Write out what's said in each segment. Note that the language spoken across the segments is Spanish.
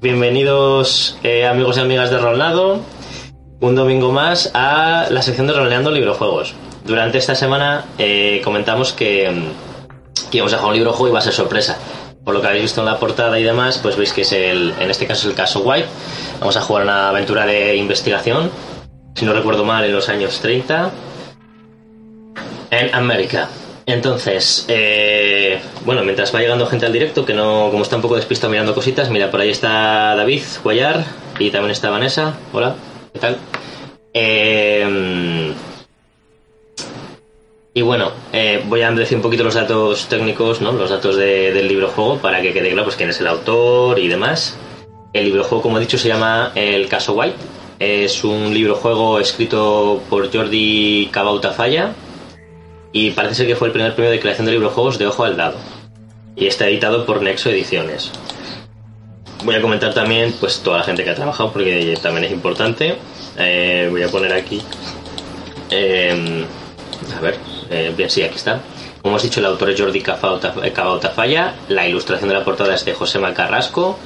Bienvenidos eh, amigos y amigas de Rolnado, un domingo más a la sección de Roleando Librojuegos. Durante esta semana eh, comentamos que, que íbamos a jugar un librojuego y va a ser sorpresa. Por lo que habéis visto en la portada y demás, pues veis que es el, en este caso es el caso White. Vamos a jugar una aventura de investigación, si no recuerdo mal, en los años 30, en América. Entonces, eh, bueno, mientras va llegando gente al directo, que no, como está un poco despistado mirando cositas, mira, por ahí está David Guayar y también está Vanessa. Hola, ¿qué tal? Eh, y bueno, eh, voy a decir un poquito los datos técnicos, ¿no? Los datos de- del libro juego para que quede claro pues quién es el autor y demás. El libro juego, como he dicho, se llama El caso White. Es un libro juego escrito por Jordi Cabauta Falla y parece ser que fue el primer premio de creación de librojuegos de Ojo al Dado. Y está editado por Nexo Ediciones. Voy a comentar también pues toda la gente que ha trabajado porque también es importante. Eh, voy a poner aquí. eh, a ver, eh, bien, sí, aquí está. Como hemos dicho, el autor es Jordi Cabauta Cabauta Falla. La ilustración de la portada es de José Carrasco.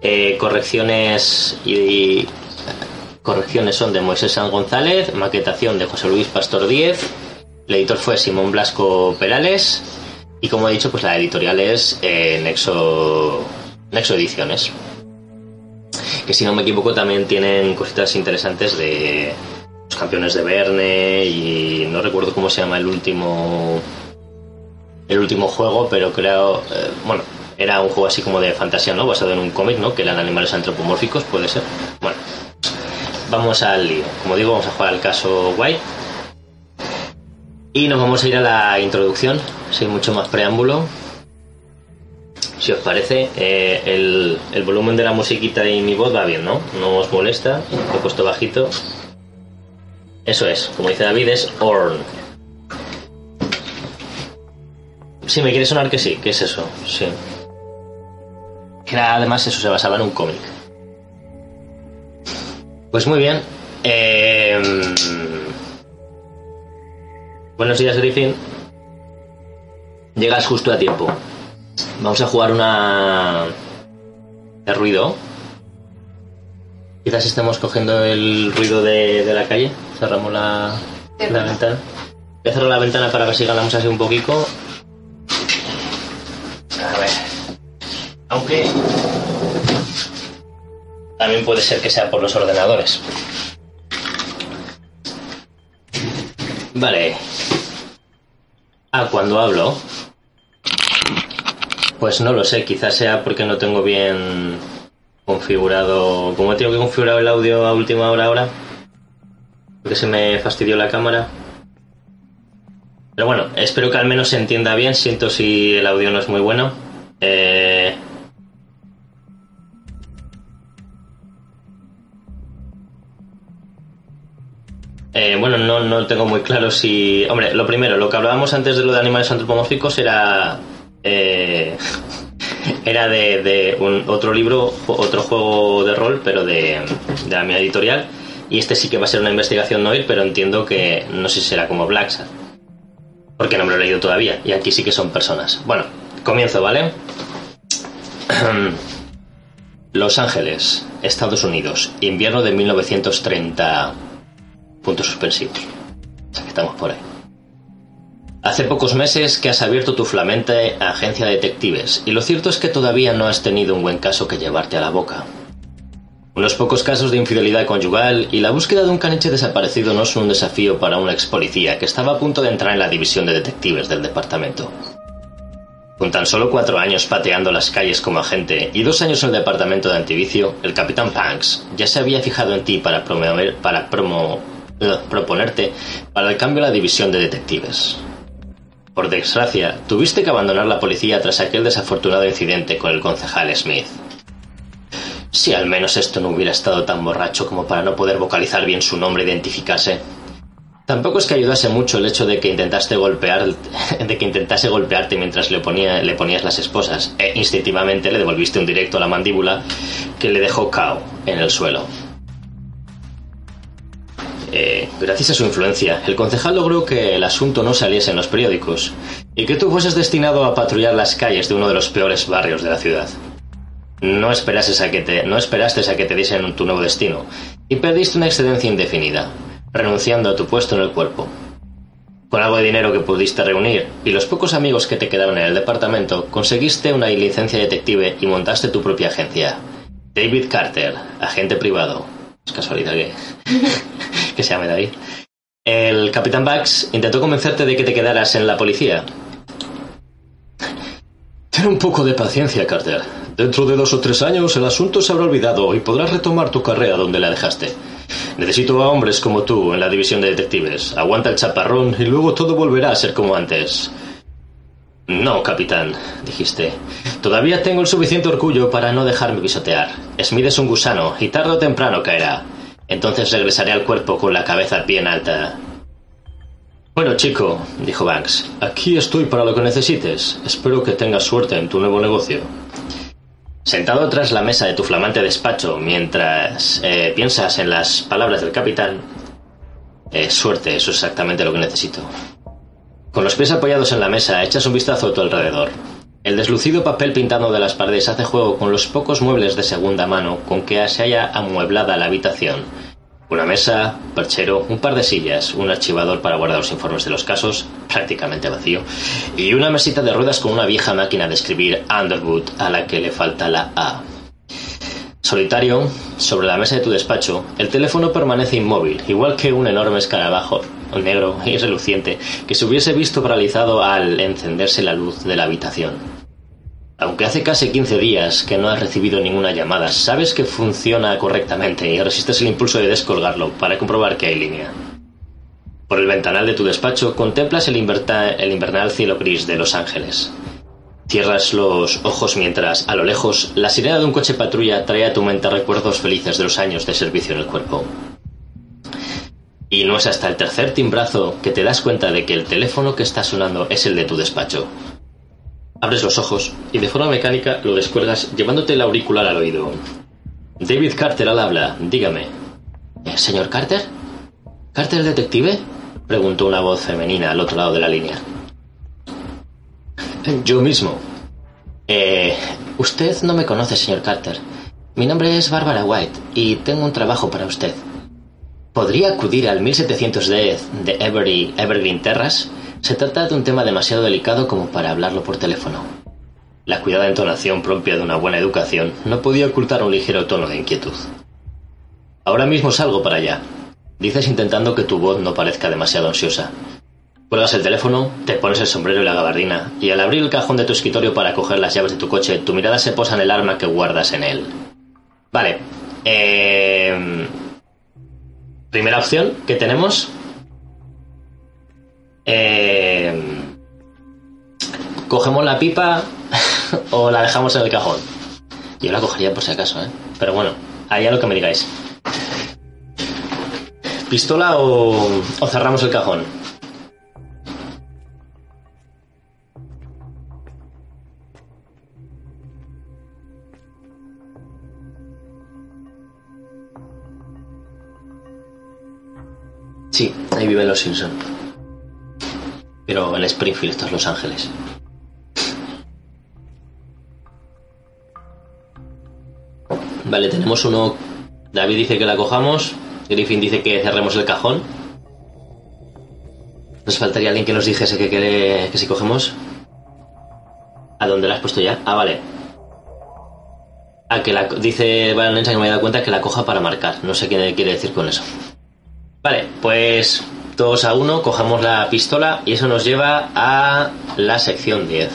Eh, correcciones y correcciones son de Moisés San González, maquetación de José Luis Pastor Díez, el editor fue Simón Blasco Perales y como he dicho, pues la editorial es eh, Nexo, Nexo Ediciones. Que si no me equivoco también tienen cositas interesantes de los campeones de Verne y no recuerdo cómo se llama el último el último juego, pero creo, eh, bueno, era un juego así como de fantasía, ¿no? Basado en un cómic, ¿no? Que eran animales antropomórficos, puede ser. Bueno, vamos al lío. Como digo, vamos a jugar al caso White. Y nos vamos a ir a la introducción, sin mucho más preámbulo. Si os parece, eh, el, el volumen de la musiquita y mi voz va bien, ¿no? No os molesta, lo he puesto bajito. Eso es, como dice David, es Orn. Sí, me quiere sonar que sí, que es eso, sí. Que además eso se basaba en un cómic. Pues muy bien. eh, Buenos días, Griffin. Llegas justo a tiempo. Vamos a jugar una de ruido. Quizás estemos cogiendo el ruido de, de la calle. Cerramos la, la ventana. Voy a cerrar la ventana para ver si ganamos así un poquito. A ver. Aunque también puede ser que sea por los ordenadores. Vale. Ah, cuando hablo. Pues no lo sé, quizás sea porque no tengo bien configurado. Como tengo que configurar el audio a última hora ahora. Porque se me fastidió la cámara. Pero bueno, espero que al menos se entienda bien. Siento si el audio no es muy bueno. Eh, Eh, bueno, no, no tengo muy claro si. Hombre, lo primero, lo que hablábamos antes de lo de animales antropomórficos era. eh, era de, de un, otro libro, otro juego de rol, pero de, de la mía editorial. Y este sí que va a ser una investigación no ir, pero entiendo que no sé si será como Black Porque no me lo he leído todavía. Y aquí sí que son personas. Bueno, comienzo, ¿vale? Los Ángeles, Estados Unidos, invierno de 1930 puntos suspensivos. O que estamos por ahí. Hace pocos meses que has abierto tu flamante agencia de detectives y lo cierto es que todavía no has tenido un buen caso que llevarte a la boca. Unos pocos casos de infidelidad conyugal y la búsqueda de un caniche desaparecido no son un desafío para un ex policía que estaba a punto de entrar en la división de detectives del departamento. Con tan solo cuatro años pateando las calles como agente y dos años en el departamento de antivicio, el capitán Panks ya se había fijado en ti para, promover, para promo, proponerte para el cambio a la división de detectives. Por desgracia, tuviste que abandonar la policía tras aquel desafortunado incidente con el concejal Smith. Si al menos esto no hubiera estado tan borracho como para no poder vocalizar bien su nombre e identificarse. Tampoco es que ayudase mucho el hecho de que intentaste golpear, de que intentase golpearte mientras le, ponía, le ponías las esposas, e instintivamente le devolviste un directo a la mandíbula que le dejó cao en el suelo. Eh, gracias a su influencia, el concejal logró que el asunto no saliese en los periódicos y que tú fueses destinado a patrullar las calles de uno de los peores barrios de la ciudad. No esperaste a que te, no esperaste a que te diesen tu nuevo destino y perdiste una excedencia indefinida, renunciando a tu puesto en el cuerpo. Con algo de dinero que pudiste reunir y los pocos amigos que te quedaron en el departamento, conseguiste una licencia detective y montaste tu propia agencia. David Carter, agente privado. Es casualidad que, que se llame David. El capitán Bugs intentó convencerte de que te quedaras en la policía. Ten un poco de paciencia, Carter. Dentro de dos o tres años el asunto se habrá olvidado y podrás retomar tu carrera donde la dejaste. Necesito a hombres como tú en la división de detectives. Aguanta el chaparrón y luego todo volverá a ser como antes. No, capitán, dijiste. Todavía tengo el suficiente orgullo para no dejarme pisotear. Smith es un gusano y tarde o temprano caerá. Entonces regresaré al cuerpo con la cabeza bien alta. Bueno, chico, dijo Banks, aquí estoy para lo que necesites. Espero que tengas suerte en tu nuevo negocio. Sentado tras la mesa de tu flamante despacho mientras eh, piensas en las palabras del capitán, eh, suerte, eso es exactamente lo que necesito. Con los pies apoyados en la mesa, echas un vistazo a tu alrededor. El deslucido papel pintado de las paredes hace juego con los pocos muebles de segunda mano con que se haya amueblada la habitación una mesa, perchero, un par de sillas, un archivador para guardar los informes de los casos, prácticamente vacío, y una mesita de ruedas con una vieja máquina de escribir Underwood a la que le falta la A. Solitario, sobre la mesa de tu despacho, el teléfono permanece inmóvil, igual que un enorme escarabajo negro y reluciente que se hubiese visto paralizado al encenderse la luz de la habitación. Aunque hace casi 15 días que no has recibido ninguna llamada, sabes que funciona correctamente y resistes el impulso de descolgarlo para comprobar que hay línea. Por el ventanal de tu despacho contemplas el, el invernal cielo gris de Los Ángeles. Cierras los ojos mientras, a lo lejos, la sirena de un coche patrulla trae a tu mente recuerdos felices de los años de servicio en el cuerpo. Y no es hasta el tercer timbrazo que te das cuenta de que el teléfono que está sonando es el de tu despacho. Abres los ojos y de forma mecánica lo descuelgas llevándote el auricular al oído. David Carter al habla, dígame. Eh, ¿Señor Carter? ¿Carter detective? preguntó una voz femenina al otro lado de la línea. Yo mismo. Eh, usted no me conoce, señor Carter. Mi nombre es Barbara White y tengo un trabajo para usted. ¿Podría acudir al 1710 de Every, Evergreen Terrace se trata de un tema demasiado delicado como para hablarlo por teléfono. La cuidada entonación propia de una buena educación no podía ocultar un ligero tono de inquietud. Ahora mismo salgo para allá, dices intentando que tu voz no parezca demasiado ansiosa. Cuelgas el teléfono, te pones el sombrero y la gabardina, y al abrir el cajón de tu escritorio para coger las llaves de tu coche, tu mirada se posa en el arma que guardas en él. Vale. Eh... Primera opción que tenemos eh, ¿Cogemos la pipa o la dejamos en el cajón? Yo la cogería por si acaso, ¿eh? Pero bueno, allá lo que me digáis. ¿Pistola o, o cerramos el cajón? Sí, ahí viven los Simpson pero en Springfield, estos Los Ángeles. Vale, tenemos uno. David dice que la cojamos. Griffin dice que cerremos el cajón. Nos faltaría alguien que nos dijese que, que, que si cogemos. ¿A dónde la has puesto ya? Ah, vale. A que la dice Vanessa que me he dado cuenta que la coja para marcar. No sé qué quiere decir con eso. Vale, pues todos a uno, cojamos la pistola y eso nos lleva a la sección 10.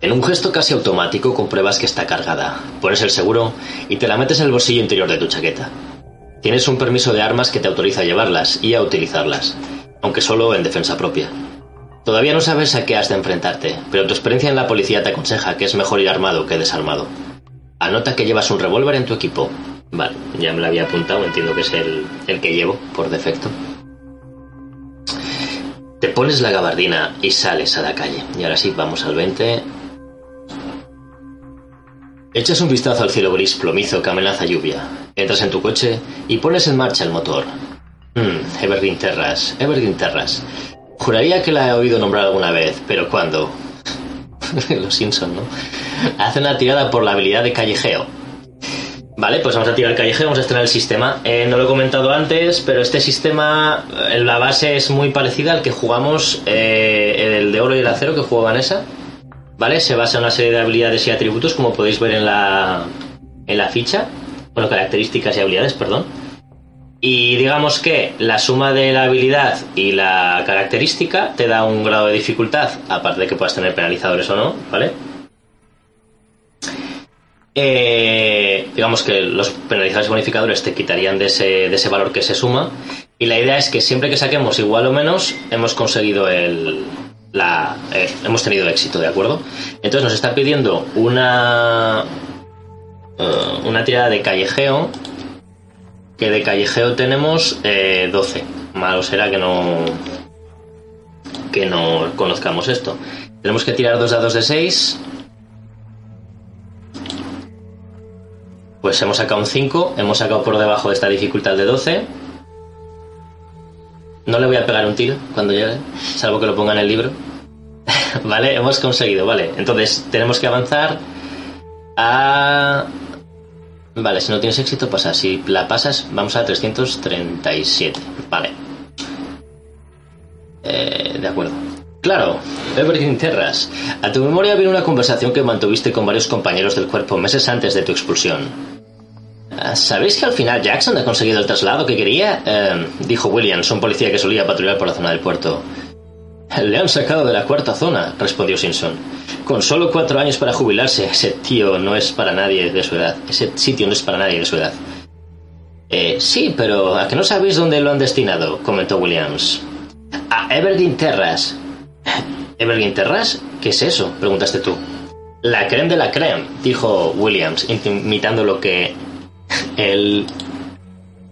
En un gesto casi automático compruebas que está cargada. Pones el seguro y te la metes en el bolsillo interior de tu chaqueta. Tienes un permiso de armas que te autoriza a llevarlas y a utilizarlas, aunque solo en defensa propia. Todavía no sabes a qué has de enfrentarte, pero tu experiencia en la policía te aconseja que es mejor ir armado que desarmado. Anota que llevas un revólver en tu equipo, Vale, ya me lo había apuntado, entiendo que es el, el que llevo por defecto. Te pones la gabardina y sales a la calle. Y ahora sí, vamos al 20. Echas un vistazo al cielo gris plomizo que amenaza lluvia. Entras en tu coche y pones en marcha el motor. Hmm, Evergreen Terras, Evergreen Terras. Juraría que la he oído nombrar alguna vez, pero ¿cuándo? los Simpson, ¿no? Hace una tirada por la habilidad de callejeo. Vale, pues vamos a tirar el callejeo, vamos a estrenar el sistema. Eh, no lo he comentado antes, pero este sistema, eh, la base es muy parecida al que jugamos, eh, el de oro y el acero que jugó Vanessa. ¿Vale? Se basa en una serie de habilidades y atributos, como podéis ver en la, en la ficha. Bueno, características y habilidades, perdón. Y digamos que la suma de la habilidad y la característica te da un grado de dificultad, aparte de que puedas tener penalizadores o no, ¿vale? Eh, digamos que los penalizadores y bonificadores te quitarían de ese, ese valor que se suma. Y la idea es que siempre que saquemos igual o menos, hemos conseguido el. La, eh, hemos tenido éxito, ¿de acuerdo? Entonces nos está pidiendo una. eh, una tirada de callejeo que de callejeo tenemos eh, 12. Malo será que no que no conozcamos esto. Tenemos que tirar dos dados de 6. Pues hemos sacado un 5, hemos sacado por debajo de esta dificultad de 12. No le voy a pegar un tiro cuando llegue, salvo que lo ponga en el libro. vale, hemos conseguido, vale. Entonces tenemos que avanzar a Vale, si no tienes éxito, pasa. Si la pasas, vamos a 337. Vale. Eh, de acuerdo. Claro, Everything Terras. A tu memoria viene una conversación que mantuviste con varios compañeros del cuerpo meses antes de tu expulsión. Ah, ¿Sabéis que al final Jackson ha conseguido el traslado que quería? Eh, dijo Williams, un policía que solía patrullar por la zona del puerto. Le han sacado de la cuarta zona, respondió Simpson. Con solo cuatro años para jubilarse, ese tío no es para nadie de su edad. Ese sitio no es para nadie de su edad. Eh, sí, pero ¿a que no sabéis dónde lo han destinado? comentó Williams. A Evergreen Terras. ¿Evergreen Terras? ¿Qué es eso? preguntaste tú. La creme de la creme, dijo Williams, imitando lo que él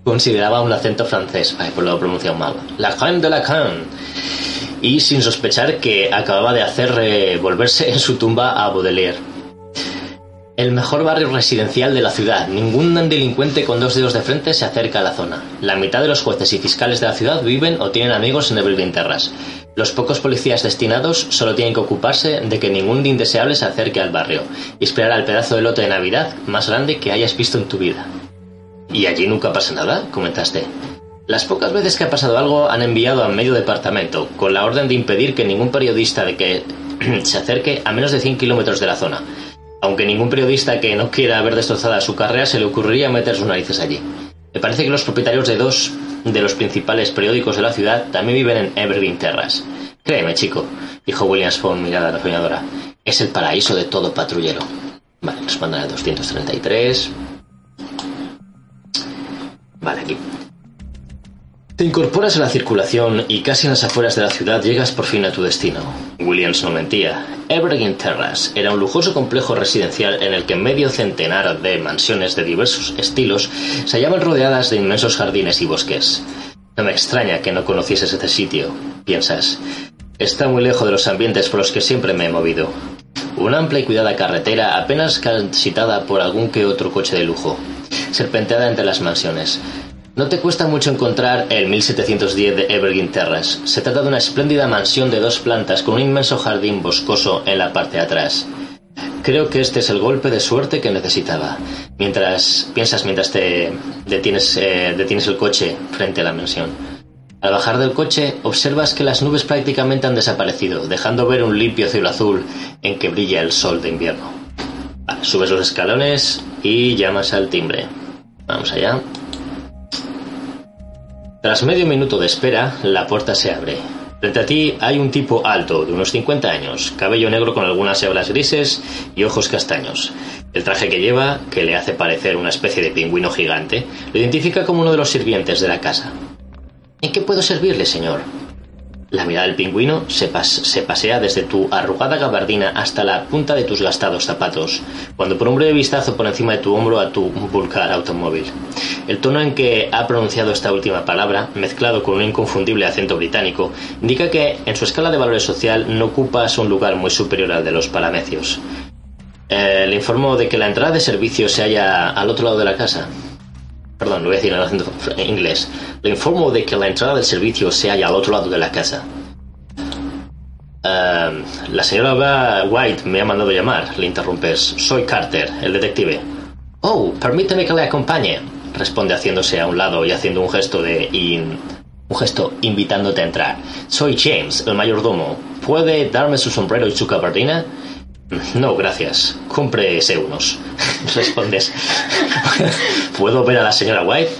consideraba un acento francés. Ay, pues lo he pronunciado mal. La creme de la creme y sin sospechar que acababa de hacer volverse en su tumba a Baudelaire. El mejor barrio residencial de la ciudad. Ningún delincuente con dos dedos de frente se acerca a la zona. La mitad de los jueces y fiscales de la ciudad viven o tienen amigos en Terras. Los pocos policías destinados solo tienen que ocuparse de que ningún indeseable se acerque al barrio y esperar al pedazo de lote de Navidad más grande que hayas visto en tu vida. ¿Y allí nunca pasa nada? comentaste. Las pocas veces que ha pasado algo han enviado a medio departamento, con la orden de impedir que ningún periodista de que se acerque a menos de 100 kilómetros de la zona. Aunque ningún periodista que no quiera ver destrozada su carrera se le ocurriría meter sus narices allí. Me parece que los propietarios de dos de los principales periódicos de la ciudad también viven en Evergreen Terras. Créeme, chico, dijo Williams con mirada resoñadora. Es el paraíso de todo patrullero. Vale, nos mandan al 233. Vale, aquí. Te incorporas a la circulación y casi en las afueras de la ciudad llegas por fin a tu destino. Williams no mentía. Evergreen Terrace era un lujoso complejo residencial en el que medio centenar de mansiones de diversos estilos se hallaban rodeadas de inmensos jardines y bosques. No me extraña que no conocieses ese sitio, piensas. Está muy lejos de los ambientes por los que siempre me he movido. Una amplia y cuidada carretera apenas transitada por algún que otro coche de lujo, serpenteada entre las mansiones. No te cuesta mucho encontrar el 1710 de Evergreen Terrace. Se trata de una espléndida mansión de dos plantas con un inmenso jardín boscoso en la parte de atrás. Creo que este es el golpe de suerte que necesitaba. Mientras piensas, mientras te detienes, eh, detienes el coche frente a la mansión. Al bajar del coche, observas que las nubes prácticamente han desaparecido, dejando ver un limpio cielo azul en que brilla el sol de invierno. Subes los escalones y llamas al timbre. Vamos allá. Tras medio minuto de espera, la puerta se abre. Frente a ti hay un tipo alto, de unos 50 años, cabello negro con algunas hebras grises y ojos castaños. El traje que lleva, que le hace parecer una especie de pingüino gigante, lo identifica como uno de los sirvientes de la casa. ¿En qué puedo servirle, señor? La mirada del pingüino se, pas se, pasea desde tu arrugada gabardina hasta la punta de tus gastados zapatos, cuando por un breve vistazo por encima de tu hombro a tu vulgar automóvil. El tono en que ha pronunciado esta última palabra, mezclado con un inconfundible acento británico, indica que en su escala de valores social no ocupas un lugar muy superior al de los palamecios. Eh, le informo de que la entrada de servicio se halla al otro lado de la casa. Perdón, lo voy a decir en inglés. Le informo de que la entrada del servicio se halla al otro lado de la casa. Um, la señora White me ha mandado llamar, le interrumpes. Soy Carter, el detective. Oh, permíteme que le acompañe, responde haciéndose a un lado y haciendo un gesto de un gesto invitándote a entrar. Soy James, el mayordomo. ¿Puede darme su sombrero y su gabardina? No, gracias. Cómprese unos. Respondes. ¿Puedo ver a la señora White?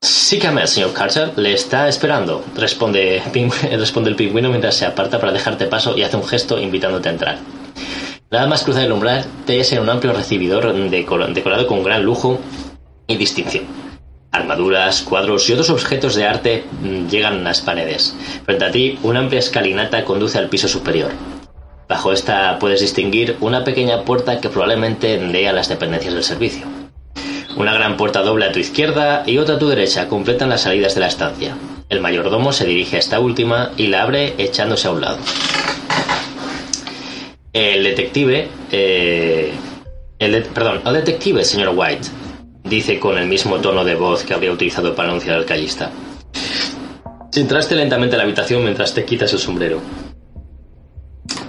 Sícame señor Carter. Le está esperando. Responde, responde el pingüino mientras se aparta para dejarte paso y hace un gesto invitándote a entrar. Nada más cruzar el umbral, te en un amplio recibidor decorado con gran lujo y distinción. Armaduras, cuadros y otros objetos de arte mm, llegan a las paredes. Frente a ti, una amplia escalinata conduce al piso superior. Bajo esta puedes distinguir una pequeña puerta que probablemente dé a las dependencias del servicio. Una gran puerta doble a tu izquierda y otra a tu derecha completan las salidas de la estancia. El mayordomo se dirige a esta última y la abre echándose a un lado. El detective, eh, perdón, el detective, señor White, dice con el mismo tono de voz que habría utilizado para anunciar al callista. Entraste lentamente a la habitación mientras te quitas el sombrero.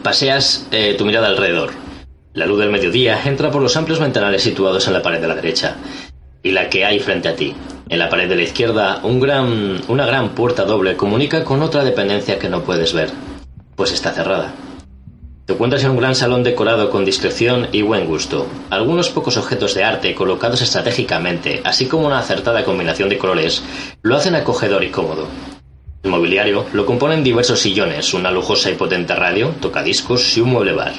Paseas eh, tu mirada alrededor. La luz del mediodía entra por los amplios ventanales situados en la pared de la derecha y la que hay frente a ti. En la pared de la izquierda, un gran, una gran puerta doble comunica con otra dependencia que no puedes ver, pues está cerrada. Te encuentras en un gran salón decorado con discreción y buen gusto. Algunos pocos objetos de arte colocados estratégicamente, así como una acertada combinación de colores, lo hacen acogedor y cómodo. Mobiliario lo componen diversos sillones, una lujosa y potente radio, tocadiscos y un mueble bar.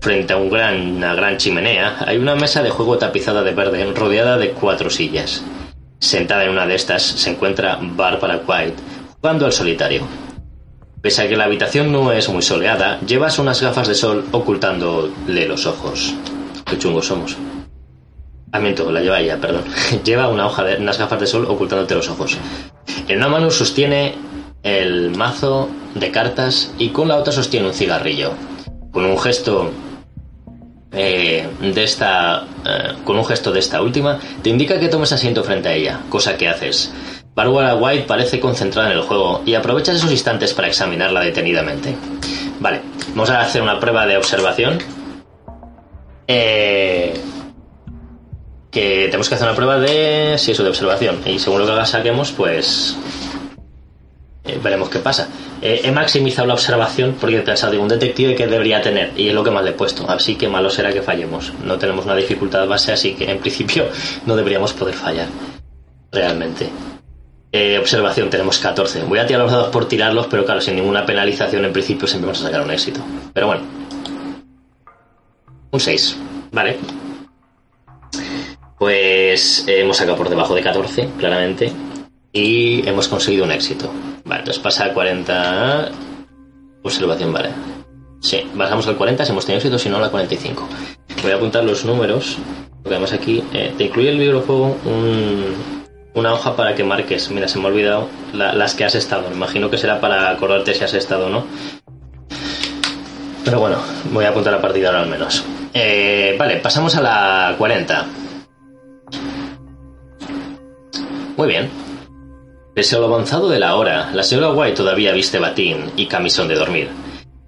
Frente a una gran chimenea hay una mesa de juego tapizada de verde rodeada de cuatro sillas. Sentada en una de estas se encuentra Barbara White, jugando al solitario. Pese a que la habitación no es muy soleada, llevas unas gafas de sol ocultándole los ojos. Qué chungos somos. Ah, miento, la lleva ella, perdón. lleva una hoja unas gafas de sol ocultándote los ojos. En una mano sostiene el mazo de cartas y con la otra sostiene un cigarrillo. Con un gesto eh, de esta, eh, con un gesto de esta última, te indica que tomes asiento frente a ella, cosa que haces. Barbara White parece concentrada en el juego y aprovechas esos instantes para examinarla detenidamente. Vale, vamos a hacer una prueba de observación. Eh, que tenemos que hacer una prueba de. Sí, eso, de observación. Y según lo que saquemos, pues. Veremos qué pasa. Eh, he maximizado la observación porque he pensado de un detective que debería tener y es lo que más le he puesto. Así que malo será que fallemos. No tenemos una dificultad base, así que en principio no deberíamos poder fallar. Realmente. Eh, observación, tenemos 14. Voy a tirar los dados por tirarlos, pero claro, sin ninguna penalización en principio siempre vamos a sacar un éxito. Pero bueno. Un 6. Vale. Pues eh, hemos sacado por debajo de 14, claramente. Y hemos conseguido un éxito. Vale, entonces pasa a 40. Observación, vale. Sí, bajamos al 40 si hemos tenido éxito, si no, a la 45. Voy a apuntar los números, porque además aquí eh, te incluye el videojuego una hoja para que marques. Mira, se me ha olvidado las que has estado. Imagino que será para acordarte si has estado o no. Pero bueno, voy a apuntar a partir de ahora al menos. Eh, vale, pasamos a la 40. Muy bien. Pese a lo avanzado de la hora, la señora White todavía viste batín y camisón de dormir.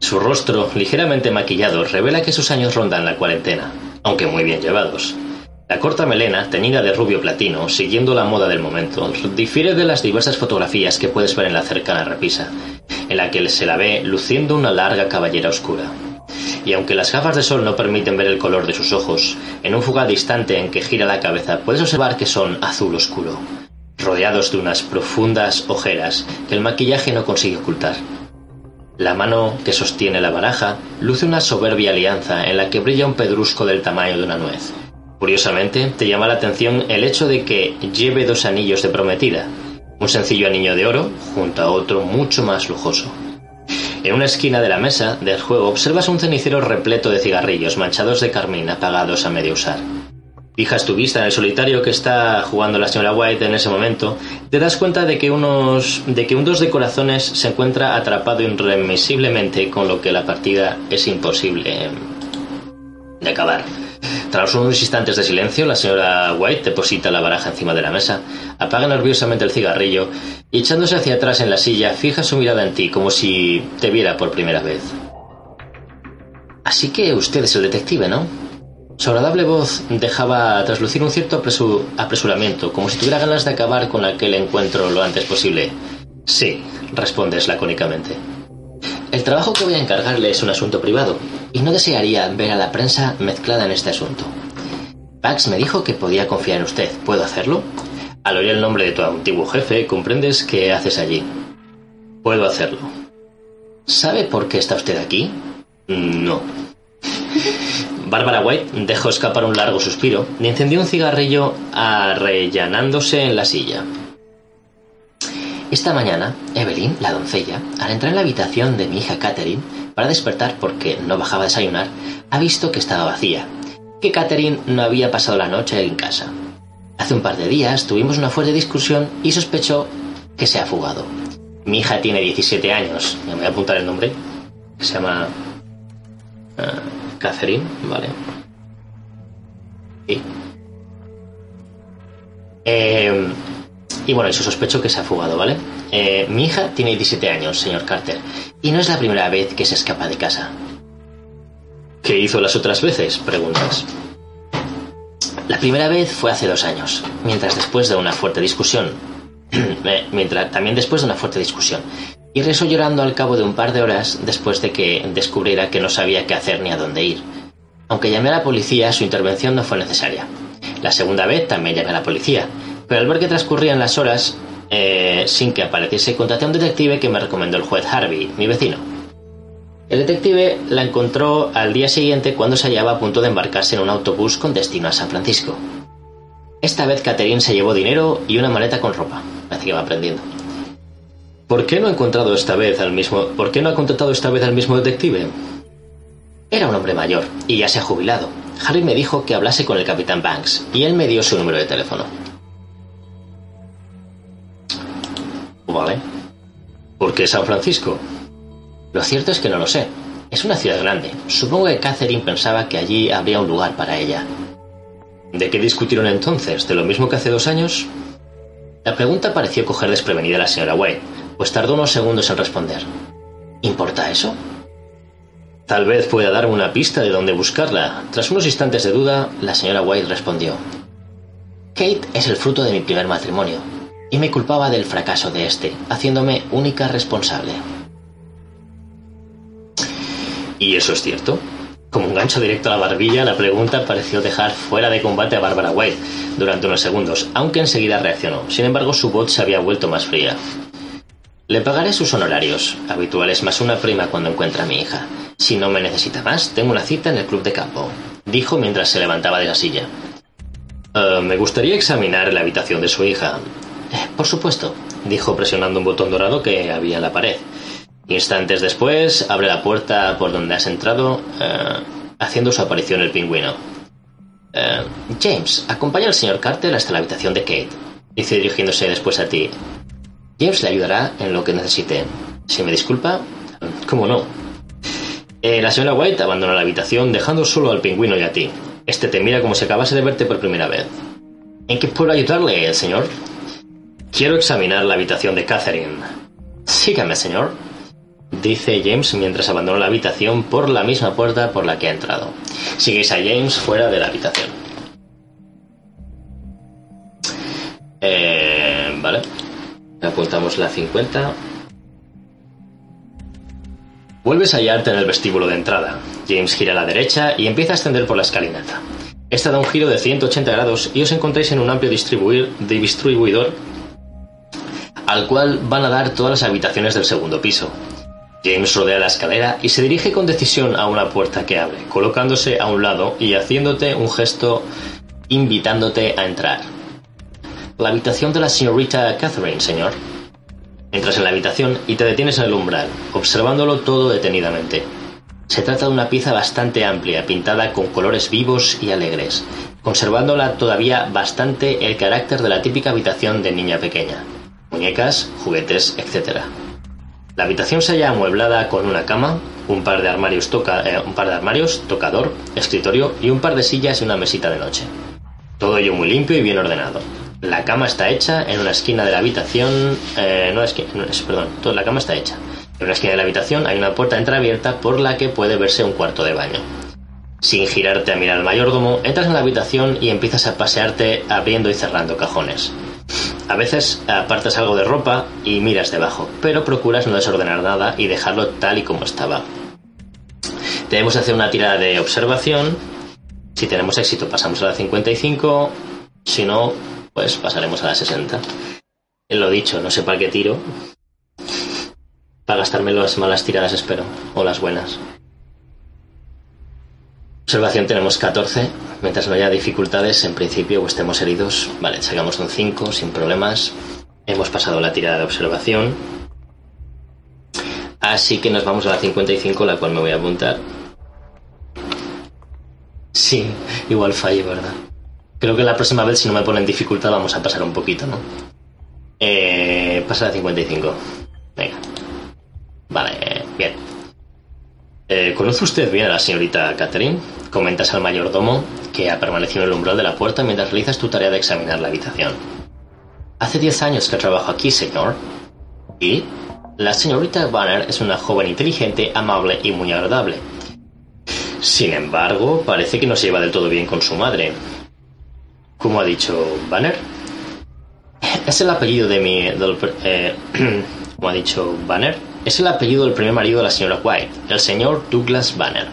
Su rostro, ligeramente maquillado, revela que sus años rondan la cuarentena, aunque muy bien llevados. La corta melena, teñida de rubio platino, siguiendo la moda del momento, difiere de las diversas fotografías que puedes ver en la cercana repisa, en la que se la ve luciendo una larga cabellera oscura. Y aunque las gafas de sol no permiten ver el color de sus ojos, en un fugaz instante en que gira la cabeza puedes observar que son azul oscuro, rodeados de unas profundas ojeras que el maquillaje no consigue ocultar. La mano que sostiene la baraja luce una soberbia alianza en la que brilla un pedrusco del tamaño de una nuez. Curiosamente, te llama la atención el hecho de que lleve dos anillos de prometida, un sencillo anillo de oro junto a otro mucho más lujoso. En una esquina de la mesa del juego observas un cenicero repleto de cigarrillos manchados de carmín apagados a medio usar fijas tu vista en el solitario que está jugando la señora White en ese momento, te das cuenta de que, unos, de que un dos de corazones se encuentra atrapado irremisiblemente con lo que la partida es imposible de acabar. Tras unos instantes de silencio, la señora White deposita la baraja encima de la mesa, apaga nerviosamente el cigarrillo y echándose hacia atrás en la silla, fija su mirada en ti como si te viera por primera vez. Así que usted es el detective, ¿no? Su agradable voz dejaba traslucir un cierto apresuramiento, como si tuviera ganas de acabar con aquel encuentro lo antes posible. Sí, respondes lacónicamente. El trabajo que voy a encargarle es un asunto privado, y no desearía ver a la prensa mezclada en este asunto. Pax me dijo que podía confiar en usted. ¿Puedo hacerlo? Al oír el nombre de tu antiguo jefe, comprendes qué haces allí. Puedo hacerlo. ¿Sabe por qué está usted aquí? No. Bárbara White dejó escapar un largo suspiro y encendió un cigarrillo arrellanándose en la silla. Esta mañana, Evelyn, la doncella, al entrar en la habitación de mi hija Catherine para despertar porque no bajaba a desayunar, ha visto que estaba vacía, que Catherine no había pasado la noche en casa. Hace un par de días tuvimos una fuerte discusión y sospechó que se ha fugado. Mi hija tiene 17 años, me voy a apuntar el nombre, se llama eh, Catherine, vale. Sí. Eh, y bueno, eso sospecho que se ha fugado, ¿vale? Eh, mi hija tiene 17 años, señor Carter, y no es la primera vez que se escapa de casa. ¿Qué hizo las otras veces? Preguntas. La primera vez fue hace dos años, mientras después de una fuerte discusión, mientras, también después de una fuerte discusión, y regresó llorando al cabo de un par de horas después de que descubriera que no sabía qué hacer ni a dónde ir. Aunque llamé a la policía, su intervención no fue necesaria. La segunda vez también llamé a la policía, pero al ver que transcurrían las horas eh, sin que apareciese, contraté a un detective que me recomendó el juez Harvey, mi vecino. El detective la encontró al día siguiente cuando se hallaba a punto de embarcarse en un autobús con destino a San Francisco. Esta vez Catherine se llevó dinero y una maleta con ropa. Así que va aprendiendo. ¿Por qué no ha encontrado esta vez al mismo? ¿Por qué no ha contratado esta vez al mismo detective? Era un hombre mayor y ya se ha jubilado. Harry me dijo que hablase con el capitán Banks y él me dio su número de teléfono. Vale. ¿Por qué San Francisco? Lo cierto es que no lo sé. Es una ciudad grande. Supongo que Catherine pensaba que allí habría un lugar para ella. ¿De qué discutieron entonces? ¿De lo mismo que hace dos años? La pregunta pareció coger desprevenida a la señora White, pues tardó unos segundos en responder. ¿Importa eso? Tal vez pueda darme una pista de dónde buscarla. Tras unos instantes de duda, la señora White respondió. Kate es el fruto de mi primer matrimonio y me culpaba del fracaso de este, haciéndome única responsable. ¿Y eso es cierto? Como un gancho directo a la barbilla, la pregunta pareció dejar fuera de combate a Barbara White durante unos segundos, aunque enseguida reaccionó. Sin embargo, su voz se había vuelto más fría. Le pagaré sus honorarios, habituales más una prima cuando encuentre a mi hija. Si no me necesita más, tengo una cita en el club de campo, dijo mientras se levantaba de la silla. Eh, me gustaría examinar la habitación de su hija. Por supuesto, dijo presionando un botón dorado que había en la pared. Instantes después, abre la puerta por donde has entrado, eh, haciendo su aparición el pingüino. Eh, James, acompaña al señor Carter hasta la habitación de Kate, dice dirigiéndose después a ti. James le ayudará en lo que necesite. Si me disculpa, ¿cómo no? Eh, la señora White abandona la habitación dejando solo al pingüino y a ti. Este te mira como si acabase de verte por primera vez. ¿En qué puedo ayudarle, señor? Quiero examinar la habitación de Catherine. Sígame, señor. Dice James mientras abandona la habitación por la misma puerta por la que ha entrado. Sigues a James fuera de la habitación. Eh. Apuntamos la 50. Vuelves a hallarte en el vestíbulo de entrada. James gira a la derecha y empieza a ascender por la escalinata. Esta da un giro de 180 grados y os encontráis en un amplio distribuidor al cual van a dar todas las habitaciones del segundo piso. James rodea la escalera y se dirige con decisión a una puerta que abre, colocándose a un lado y haciéndote un gesto invitándote a entrar. La habitación de la señorita Catherine, señor. Entras en la habitación y te detienes en el umbral, observándolo todo detenidamente. Se trata de una pieza bastante amplia, pintada con colores vivos y alegres, conservándola todavía bastante el carácter de la típica habitación de niña pequeña muñecas, juguetes, etc. La habitación se halla amueblada con una cama, un par de armarios, eh, un par de armarios, tocador, escritorio y un par de sillas y una mesita de noche. Todo ello muy limpio y bien ordenado. La cama está hecha en una esquina de la habitación. Eh, no, es que, perdón, toda la cama está hecha. En una esquina de la habitación hay una puerta entreabierta por la que puede verse un cuarto de baño. Sin girarte a mirar al mayordomo, entras en la habitación y empiezas a pasearte abriendo y cerrando cajones. A veces apartas algo de ropa y miras debajo, pero procuras no desordenar nada y dejarlo tal y como estaba. Debemos hacer una tirada de observación. Si tenemos éxito pasamos a la 55, si no, pues pasaremos a la 60. Lo dicho, no sé para qué tiro, para gastarme las malas tiradas, espero. O las buenas. Observación tenemos 14. Mientras no haya dificultades, en principio, o estemos heridos, vale, sacamos un 5 sin problemas. Hemos pasado la tirada de observación. Así que nos vamos a la 55, la cual me voy a apuntar. Sí, igual fallo, ¿verdad? Creo que la próxima vez, si no me ponen dificultad, vamos a pasar un poquito, ¿no? Eh, pasa a la 55. Venga. Vale, bien. Eh, ¿Conoce usted bien a la señorita Catherine? Comentas al mayordomo que ha permanecido en el umbral de la puerta mientras realizas tu tarea de examinar la habitación. Hace diez años que trabajo aquí, señor. ¿Y? La señorita Banner es una joven inteligente, amable y muy agradable. Sin embargo, parece que no se lleva del todo bien con su madre. ¿Cómo ha dicho Banner? Es el apellido de mi... Eh, como ha dicho Banner. Es el apellido del primer marido de la señora White, el señor Douglas Banner.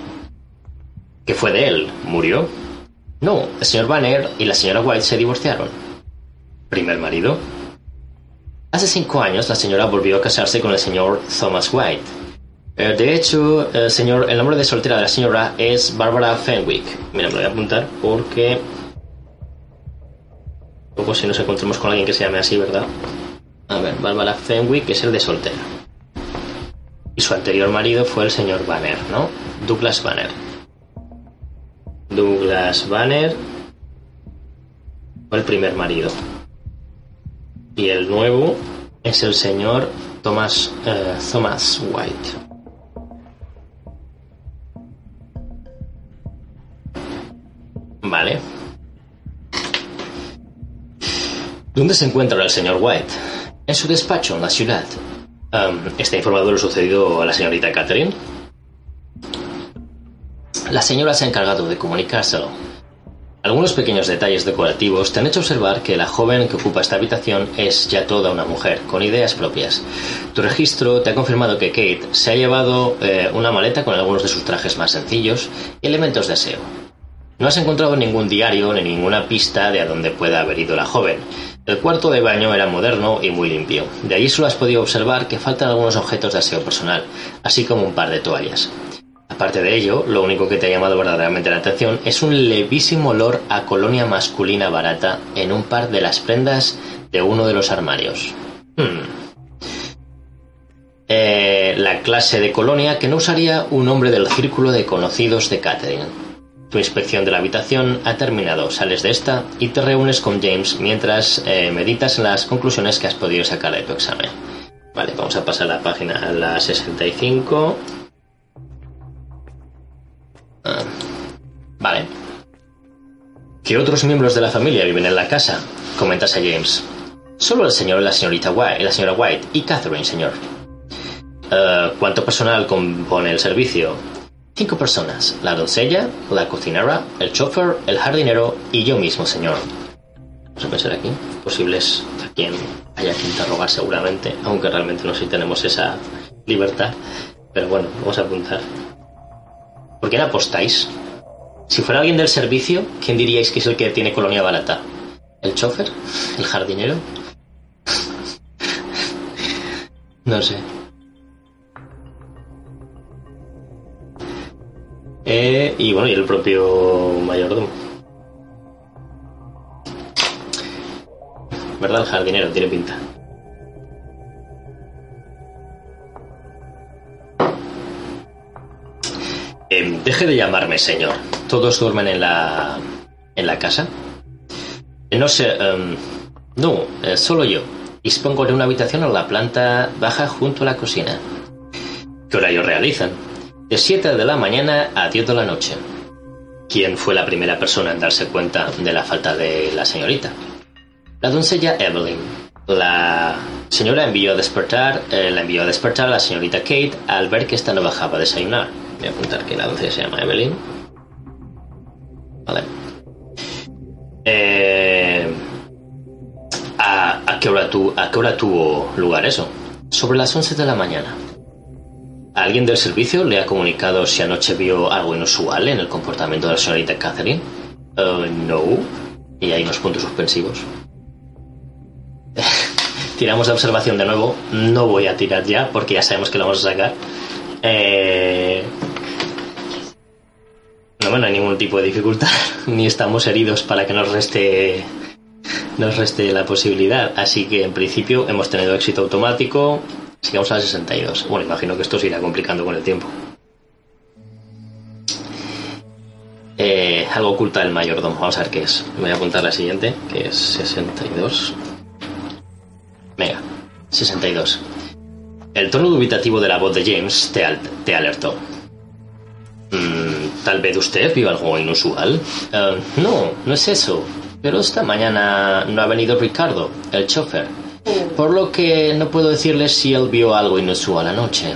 ¿Qué fue de él? ¿Murió? No, el señor Banner y la señora White se divorciaron. ¿Primer marido? Hace cinco años la señora volvió a casarse con el señor Thomas White. Eh, de hecho, el, señor, el nombre de soltera de la señora es Barbara Fenwick. Mira, me lo voy a apuntar porque... Poco si nos encontremos con alguien que se llame así, ¿verdad? A ver, Barbara Fenwick es el de soltera. Y su anterior marido fue el señor Banner, ¿no? Douglas Banner. Douglas Banner fue el primer marido. Y el nuevo es el señor Thomas, eh, Thomas White. Vale. ¿Dónde se encuentra el señor White? En su despacho en la ciudad. ¿Está informado lo sucedido a la señorita Catherine? La señora se ha encargado de comunicárselo. Algunos pequeños detalles decorativos te han hecho observar que la joven que ocupa esta habitación es ya toda una mujer, con ideas propias. Tu registro te ha confirmado que Kate se ha llevado eh, una maleta con algunos de sus trajes más sencillos y elementos de aseo. No has encontrado ningún diario ni ninguna pista de a dónde pueda haber ido la joven, el cuarto de baño era moderno y muy limpio. De allí solo has podido observar que faltan algunos objetos de aseo personal, así como un par de toallas. Aparte de ello, lo único que te ha llamado verdaderamente la atención es un levísimo olor a colonia masculina barata en un par de las prendas de uno de los armarios. Hmm. Eh, la clase de colonia que no usaría un hombre del círculo de conocidos de Catherine. Tu inspección de la habitación ha terminado, sales de esta y te reúnes con James mientras eh, meditas en las conclusiones que has podido sacar de tu examen. Vale, vamos a pasar la página a la 65. Ah, vale. ¿Qué otros miembros de la familia viven en la casa? Comentas a James. Solo el señor y la señorita White, la señora White y Catherine, señor. Eh, ¿Cuánto personal compone el servicio? Cinco personas, la doncella, la cocinera, el chofer, el jardinero y yo mismo, señor. Vamos a pensar aquí, posibles a quien haya que interrogar seguramente, aunque realmente no sé si tenemos esa libertad. Pero bueno, vamos a apuntar. ¿Por qué no apostáis? Si fuera alguien del servicio, ¿quién diríais que es el que tiene colonia barata? ¿El chofer? ¿El jardinero? no sé. Eh, y bueno, y el propio mayordomo. ¿Verdad? El jardinero tiene pinta. Em, deje de llamarme señor. ¿Todos duermen en la. en la casa? Eh, no sé. Em, no, eh, solo yo. Dispongo de una habitación en la planta baja junto a la cocina. ¿Qué horarios realizan? De 7 de la mañana a 10 de la noche. ¿Quién fue la primera persona en darse cuenta de la falta de la señorita? La doncella Evelyn. La señora envió a despertar, eh, la envió a despertar a la señorita Kate al ver que esta no bajaba a desayunar. Voy a apuntar que la doncella se llama Evelyn. Vale. Eh, ¿a, qué hora ¿A qué hora tuvo lugar eso? Sobre las 11 de la mañana. ¿Alguien del servicio le ha comunicado si anoche vio algo inusual en el comportamiento de la señorita Catherine? Uh, no. Y hay unos puntos suspensivos. Tiramos la observación de nuevo. No voy a tirar ya porque ya sabemos que lo vamos a sacar. Eh... No, no hay ningún tipo de dificultad. Ni estamos heridos para que nos reste nos reste la posibilidad. Así que en principio hemos tenido éxito automático. Sigamos a la 62. Bueno, imagino que esto se irá complicando con el tiempo. Eh, algo oculta el mayordomo. Vamos a ver qué es. Voy a apuntar la siguiente, que es 62. Venga, 62. El tono dubitativo de la voz de James te, te alertó. Mm, Tal vez usted vio algo inusual. Eh, no, no es eso. Pero esta mañana no ha venido Ricardo, el chofer. Por lo que no puedo decirle si él vio algo inusual anoche.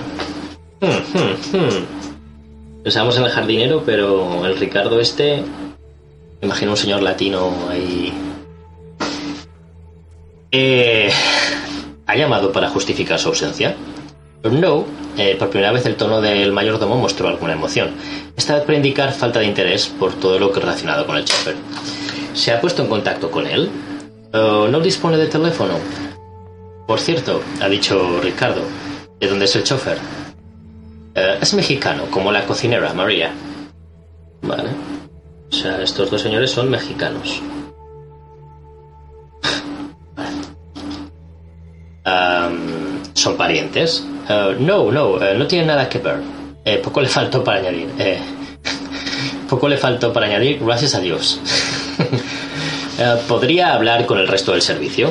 Hmm, hmm, hmm. Pensamos en el jardinero, pero el Ricardo este... Imagino un señor latino ahí... Eh, ¿Ha llamado para justificar su ausencia? No, eh, por primera vez el tono del mayordomo mostró alguna emoción. Esta vez para indicar falta de interés por todo lo que relacionado con el chofer. ¿Se ha puesto en contacto con él? ¿No dispone de teléfono? Por cierto, ha dicho Ricardo, ¿de dónde es el chofer? Eh, es mexicano, como la cocinera María. Vale. O sea, estos dos señores son mexicanos. ¿Son parientes? Eh, no, no, eh, no tienen nada que ver. Poco le faltó para añadir. poco le faltó para añadir, gracias a Dios. ¿Podría hablar con el resto del servicio?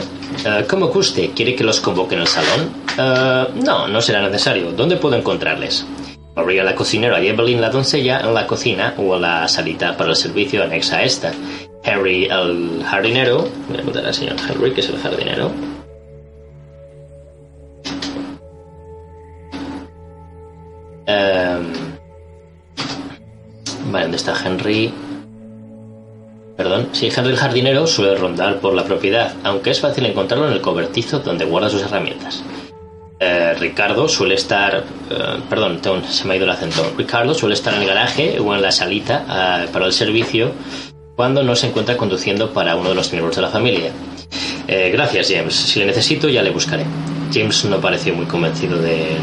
¿Cómo guste? ¿Quiere que los convoque en el salón? no, no será necesario. ¿Dónde puedo encontrarles? Habría la cocinera y Evelyn la doncella en la cocina o en la salita para el servicio anexa a esta. Henry el jardinero, voy a preguntar al señor Henry, que es el jardinero, Em, vale, ¿dónde está Henry? Perdón. Sí, Henry el jardinero suele rondar por la propiedad, aunque es fácil encontrarlo en el cobertizo donde guarda sus herramientas. Eh, Ricardo suele estar. Eh, perdón, se me ha ido el acento. Ricardo suele estar en el garaje o en la salita eh, para el servicio cuando no se encuentra conduciendo para uno de los miembros de la familia. gracias, James. Si le necesito, ya le buscaré. James no pareció muy convencido de,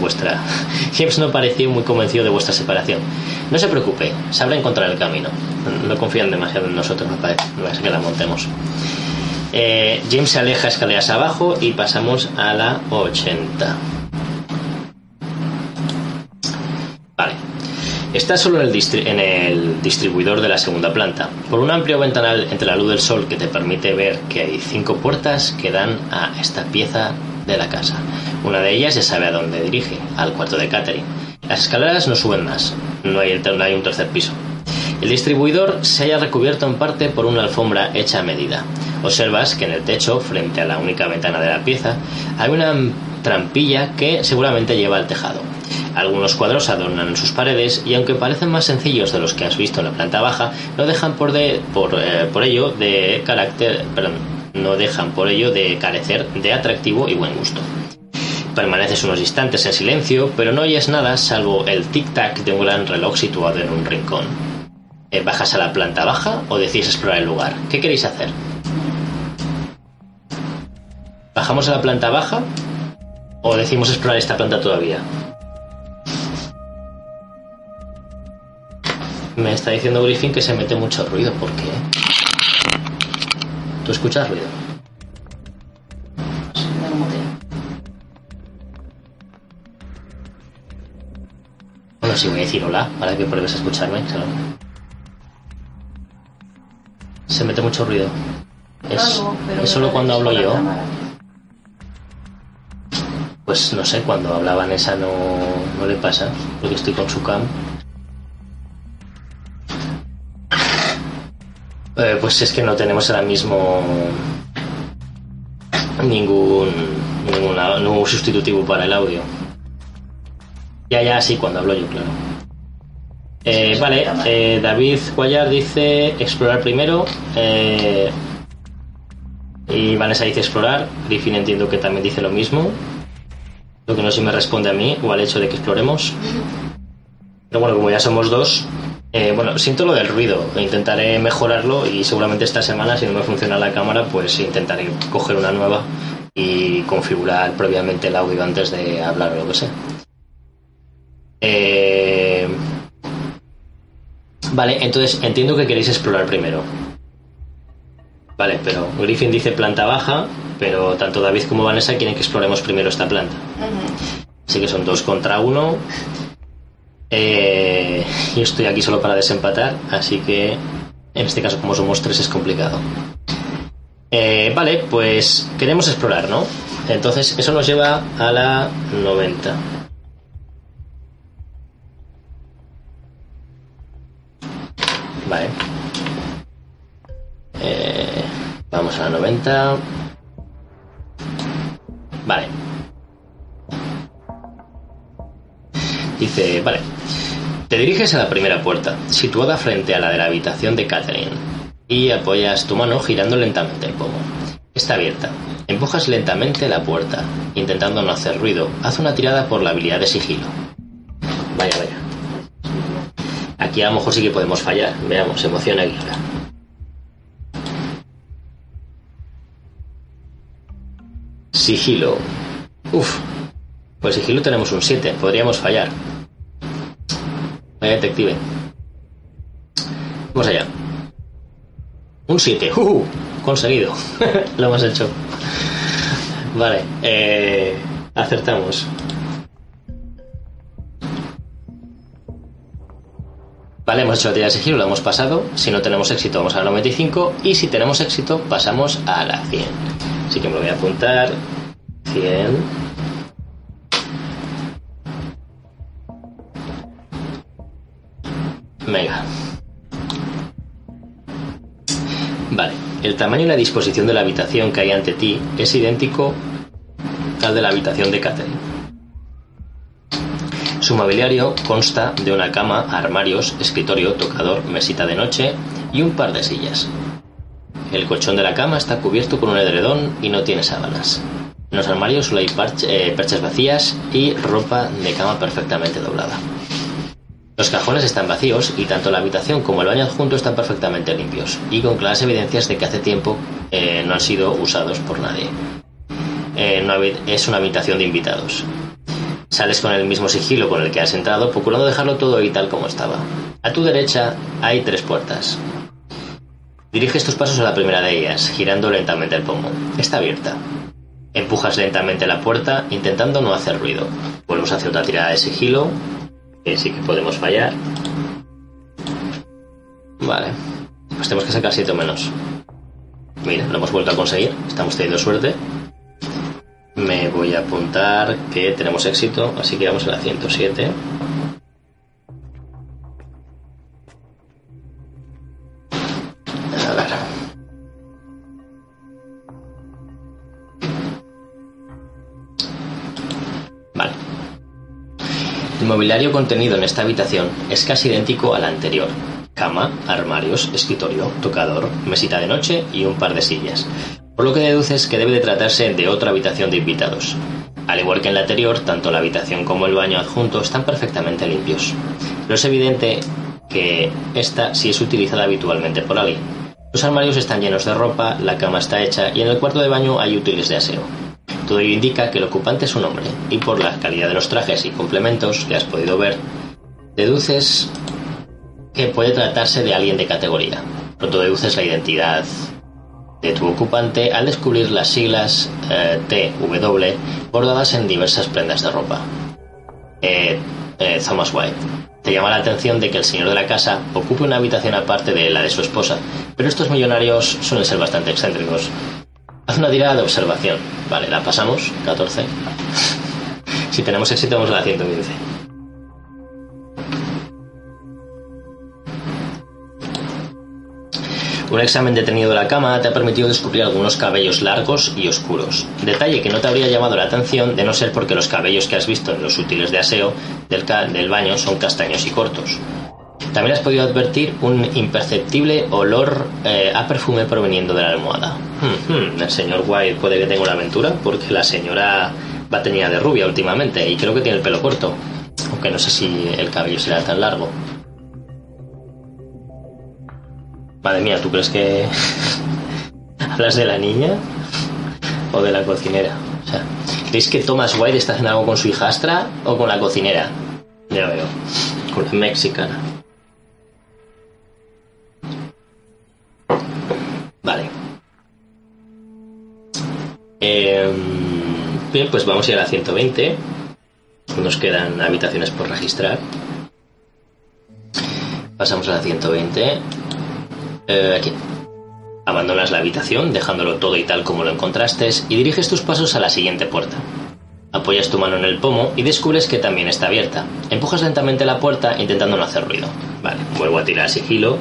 vuestra. James no pareció muy convencido de vuestra separación. No se preocupe, sabrá encontrar el camino. No confían demasiado en nosotros, me parece. No es que la montemos. Eh, James se aleja escaleras abajo y pasamos a la 80. Vale. Está solo en el, en el, distribuidor de la segunda planta, por un amplio ventanal entre la luz del sol que te permite ver que hay cinco puertas que dan a esta pieza de la casa. Una de ellas ya sabe a dónde dirige, al cuarto de Catherine. Las escaleras no suben más, no hay, no hay un tercer piso. El distribuidor se halla recubierto en parte por una alfombra hecha a medida. Observas que en el techo, frente a la única ventana de la pieza, hay una trampilla que seguramente lleva al tejado. Algunos cuadros adornan sus paredes y aunque parecen más sencillos de los que has visto en la planta baja, no dejan por, eh, por ello de carácter, perdón, no dejan por ello de carecer de atractivo y buen gusto. Permaneces unos instantes en silencio, pero no oyes nada salvo el tic-tac de un gran reloj situado en un rincón. Eh, ¿Bajas a la planta baja o decís explorar el lugar? ¿Qué queréis hacer? ¿Bajamos a la planta baja o decimos explorar esta planta todavía? Me está diciendo Griffin que se mete mucho ruido. ¿Por qué? ¿Tú escuchas ruido? Bueno, si voy a decir hola, para que pruebes a escucharme. Se mete mucho ruido. Es, es solo cuando hablo yo. Pues no sé, cuando hablaba Vanessa no, no le pasa, porque estoy con su cam. Eh, pues es que no tenemos ahora mismo ningún, ningún sustitutivo para el audio. Ya, ya, sí, cuando hablo yo, claro. Eh, vale, eh, David Guayar dice explorar primero. Eh, y Vanessa dice explorar. Griffin entiendo que también dice lo mismo. Lo que no sé si me responde a mí o al hecho de que exploremos. Pero bueno, como ya somos dos, eh, bueno, siento lo del ruido. Intentaré mejorarlo y seguramente esta semana, si no me funciona la cámara, pues intentaré coger una nueva y configurar previamente el audio antes de hablar o lo que sea. Eh, vale, entonces entiendo que queréis explorar primero. Vale, pero Griffin dice planta baja, pero tanto David como Vanessa quieren que exploremos primero esta planta. Así que son dos contra uno. Eh, y estoy aquí solo para desempatar, así que en este caso como somos tres es complicado. Eh, vale, pues queremos explorar, ¿no? Entonces eso nos lleva a la 90. Vale. Eh, vamos a la 90. Vale. Dice, vale. Te diriges a la primera puerta, situada frente a la de la habitación de Catherine, y apoyas tu mano girando lentamente el pomo. Está abierta. Empujas lentamente la puerta, intentando no hacer ruido. Haz una tirada por la habilidad de sigilo. Vaya, vaya. Aquí a lo mejor sí que podemos fallar. Veamos, emoción aguila. Sigilo. Uf. Pues sigilo tenemos un 7. Podríamos fallar. Vaya detective. Vamos allá. Un 7. ¡Uh! Conseguido. Lo hemos hecho. Vale. Eh, acertamos. Vale, hemos hecho la tirada de sigilo, lo hemos pasado. Si no tenemos éxito, vamos a la 95. Y si tenemos éxito, pasamos a la 100. Así que me lo voy a apuntar. 100. Venga. Vale, el tamaño y la disposición de la habitación que hay ante ti es idéntico al de la habitación de Catherine. Su mobiliario consta de una cama, armarios, escritorio, tocador, mesita de noche y un par de sillas. El colchón de la cama está cubierto con un edredón y no tiene sábanas. En los armarios solo hay eh, perchas vacías y ropa de cama perfectamente doblada. Los cajones están vacíos y tanto la habitación como el baño adjunto están perfectamente limpios y con claras evidencias de que hace tiempo eh, no han sido usados por nadie. Eh, es una habitación de invitados. Sales con el mismo sigilo con el que has entrado, procurando dejarlo todo ahí tal como estaba. A tu derecha hay tres puertas. Diriges tus pasos a la primera de ellas, girando lentamente el pomo. Está abierta. Empujas lentamente la puerta, intentando no hacer ruido. Vuelves hacia otra tirada de sigilo, que sí que podemos fallar. Vale. Pues tenemos que sacar 7 o menos. Mira, lo hemos vuelto a conseguir. Estamos teniendo suerte. Me voy a apuntar que tenemos éxito, así que vamos a la 107. Mobiliario contenido en esta habitación es casi idéntico al anterior. Cama, armarios, escritorio, tocador, mesita de noche y un par de sillas. Por lo que deduces que debe de tratarse de otra habitación de invitados. Al igual que en la anterior, tanto la habitación como el baño adjunto están perfectamente limpios. Pero es evidente que esta sí es utilizada habitualmente por alguien. Los armarios están llenos de ropa, la cama está hecha y en el cuarto de baño hay útiles de aseo. Ello indica que el ocupante es un hombre, y por la calidad de los trajes y complementos que has podido ver, deduces que puede tratarse de alguien de categoría. Pronto deduces la identidad de tu ocupante al descubrir las siglas eh, TW bordadas en diversas prendas de ropa. Eh, eh, Thomas White. Te llama la atención de que el señor de la casa ocupe una habitación aparte de la de su esposa, pero estos millonarios suelen ser bastante excéntricos Haz una tirada de observación. Vale, la pasamos. 14. si tenemos éxito, vamos a la 115. Un examen detenido de la cama te ha permitido descubrir algunos cabellos largos y oscuros. Detalle que no te habría llamado la atención de no ser porque los cabellos que has visto en los útiles de aseo del, del baño son castaños y cortos. También has podido advertir un imperceptible olor eh, a perfume proveniendo de la almohada. El señor White puede que tenga una aventura porque la señora va tenía de rubia últimamente y creo que tiene el pelo corto. Aunque no sé si el cabello será tan largo. Madre mía, ¿tú crees que hablas de la niña o de la cocinera? O sea, ¿creéis que Thomas White está haciendo algo con su hijastra o con la cocinera? Ya veo, con la mexicana. Em, bien, pues vamos a ir a la 120. Nos quedan habitaciones por registrar. Pasamos a la 120. Eh, aquí. Abandonas la habitación, dejándolo todo y tal como lo encontraste, y diriges tus pasos a la siguiente puerta. Apoyas tu mano en el pomo y descubres que también está abierta. Empujas lentamente la puerta intentando no hacer ruido. Vale, vuelvo a tirar sigilo.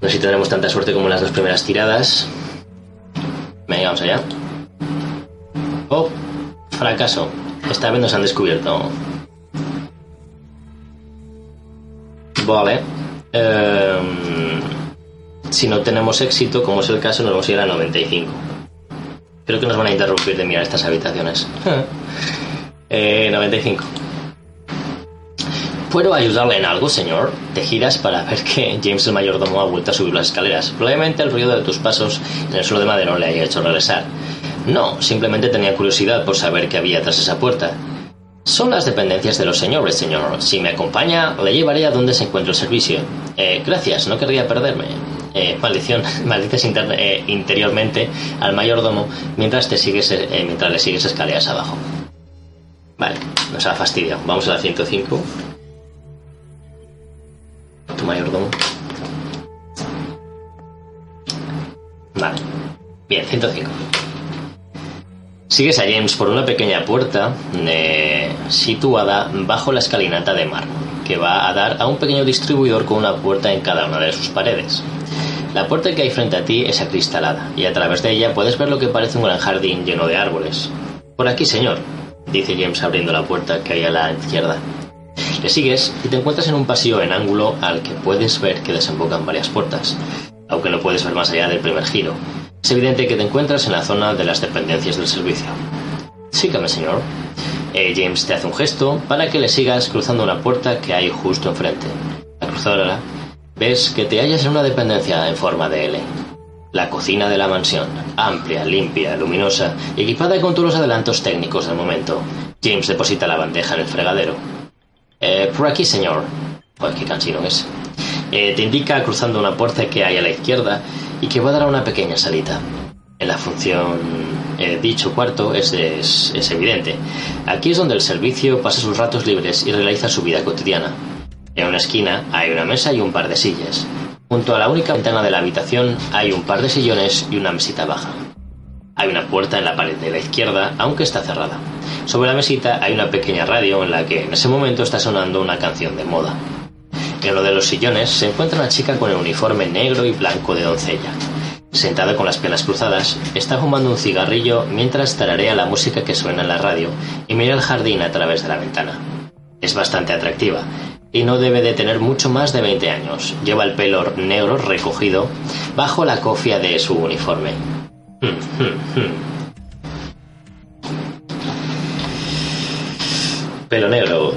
No sé si tendremos tanta suerte como en las dos primeras tiradas. Venga, vamos allá. Oh, fracaso. Esta vez nos han descubierto. Vale. Em, si no tenemos éxito, como es el caso, nos vamos a ir a 95. Creo que nos van a interrumpir de mirar estas habitaciones. eh, 95. ¿Puedo ayudarle en algo, señor? Te giras para ver que James el mayordomo ha vuelto a subir las escaleras. Probablemente el ruido de tus pasos en el suelo de madera le haya hecho regresar. No, simplemente tenía curiosidad por saber qué había tras esa puerta. Son las dependencias de los señores, señor. Si me acompaña, le llevaré a donde se encuentra el servicio. Eh, gracias, no querría perderme. Eh, maldición, maldices eh, interiormente al mayordomo mientras, te sigues, mientras le sigues escaleras abajo. Vale, nos ha fastidiado. Vamos a la 105 tu mayordomo. Vale. Bien, 105. Sigues a James por una pequeña puerta eh, situada bajo la escalinata de mármol, que va a dar a un pequeño distribuidor con una puerta en cada una de sus paredes. La puerta que hay frente a ti es acristalada, y a través de ella puedes ver lo que parece un gran jardín lleno de árboles. Por aquí, señor, dice James abriendo la puerta que hay a la izquierda. Le sigues y te encuentras en un pasillo en ángulo al que puedes ver que desembocan varias puertas, aunque no puedes ver más allá del primer giro. Es evidente que te encuentras en la zona de las dependencias del servicio. Sígame, señor. Eh, James te hace un gesto para que le sigas cruzando una puerta que hay justo enfrente. Al cruzarla, ves que te hallas en una dependencia en forma de L. La cocina de la mansión, amplia, limpia, luminosa equipada con todos los adelantos técnicos del momento. James deposita la bandeja en el fregadero. Eh, por aquí, señor. Pues qué cansino es. Eh, te indica cruzando una puerta que hay a la izquierda y que va a dar a una pequeña salita. En la función eh, dicho cuarto es, es, evidente. Aquí es donde el servicio pasa sus ratos libres y realiza su vida cotidiana. En una esquina hay una mesa y un par de sillas. Junto a la única ventana de la habitación hay un par de sillones y una mesita baja. Hay una puerta en la pared de la izquierda, aunque está cerrada. Sobre la mesita hay una pequeña radio en la que en ese momento está sonando una canción de moda. En uno de los sillones se encuentra una chica con el uniforme negro y blanco de doncella. Sentada con las piernas cruzadas, está fumando un cigarrillo mientras tararea la música que suena en la radio y mira el jardín a través de la ventana. Es bastante atractiva y no debe de tener mucho más de 20 años. Lleva el pelo negro recogido bajo la cofia de su uniforme. Pelo negro.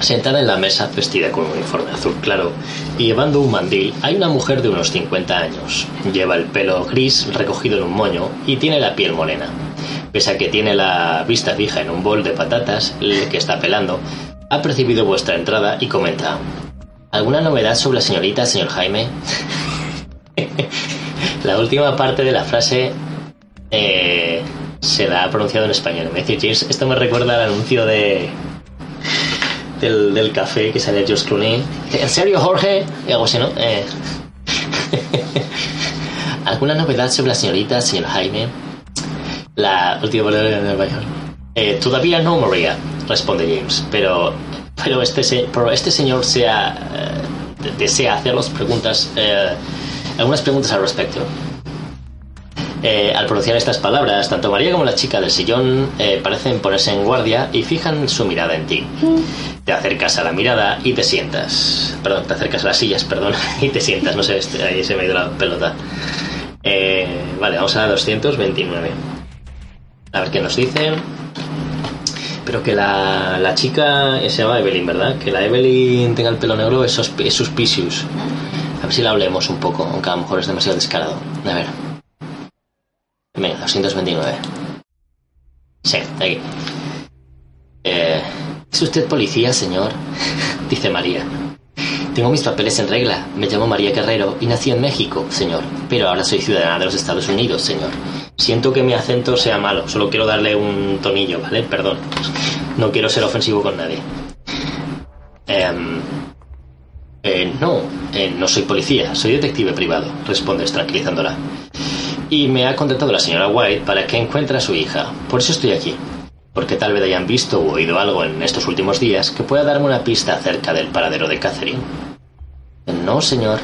Sentada en la mesa vestida con un uniforme azul claro y llevando un mandil hay una mujer de unos 50 años. Lleva el pelo gris recogido en un moño y tiene la piel morena. Pese a que tiene la vista fija en un bol de patatas que está pelando, ha percibido vuestra entrada y comenta. ¿Alguna novedad sobre la señorita, señor Jaime? La última parte de la frase eh, se la ha pronunciado en español. Me dice James, esto me recuerda al anuncio de del, café que sale George Clooney. ¿En serio, Jorge? Y algo así, ¿no? Eh, ¿Alguna novedad sobre la señorita, señor Jaime? La última palabra en español. Eh, todavía no, María, responde James, pero, pero, este, pero este señor se ha desea hacerlos preguntas, eh, algunas preguntas al respecto. Eh, al pronunciar estas palabras, tanto María como la chica del sillón eh, parecen ponerse en guardia y fijan su mirada en ti. Te acercas a la mirada y te sientas. Perdón, te acercas a las sillas, perdón, y te sientas. No sé, este, ahí se me ha ido la pelota. Eh, vale, vamos a la 229. A ver qué nos dicen. Pero que la, la chica se llama Evelyn, ¿verdad? Que la Evelyn tenga el pelo negro es, es suspicious. A ver si la hablemos un poco, aunque a lo mejor es demasiado descarado. A ver. Venga, 229. Sí, aquí. Eh, ¿Es usted policía, señor? Dice María. Tengo mis papeles en regla. Me llamo María Guerrero y nací en México, señor. Pero ahora soy ciudadana de los Estados Unidos, señor. Siento que mi acento sea malo. Solo quiero darle un tonillo, ¿vale? Perdón. No quiero ser ofensivo con nadie. Em, eh, no, eh, no soy policía. Soy detective privado. Respondes tranquilizándola. Y me ha contratado la señora White para que encuentre a su hija. Por eso estoy aquí. Porque tal vez hayan visto o oído algo en estos últimos días que pueda darme una pista acerca del paradero de Catherine. No, señor,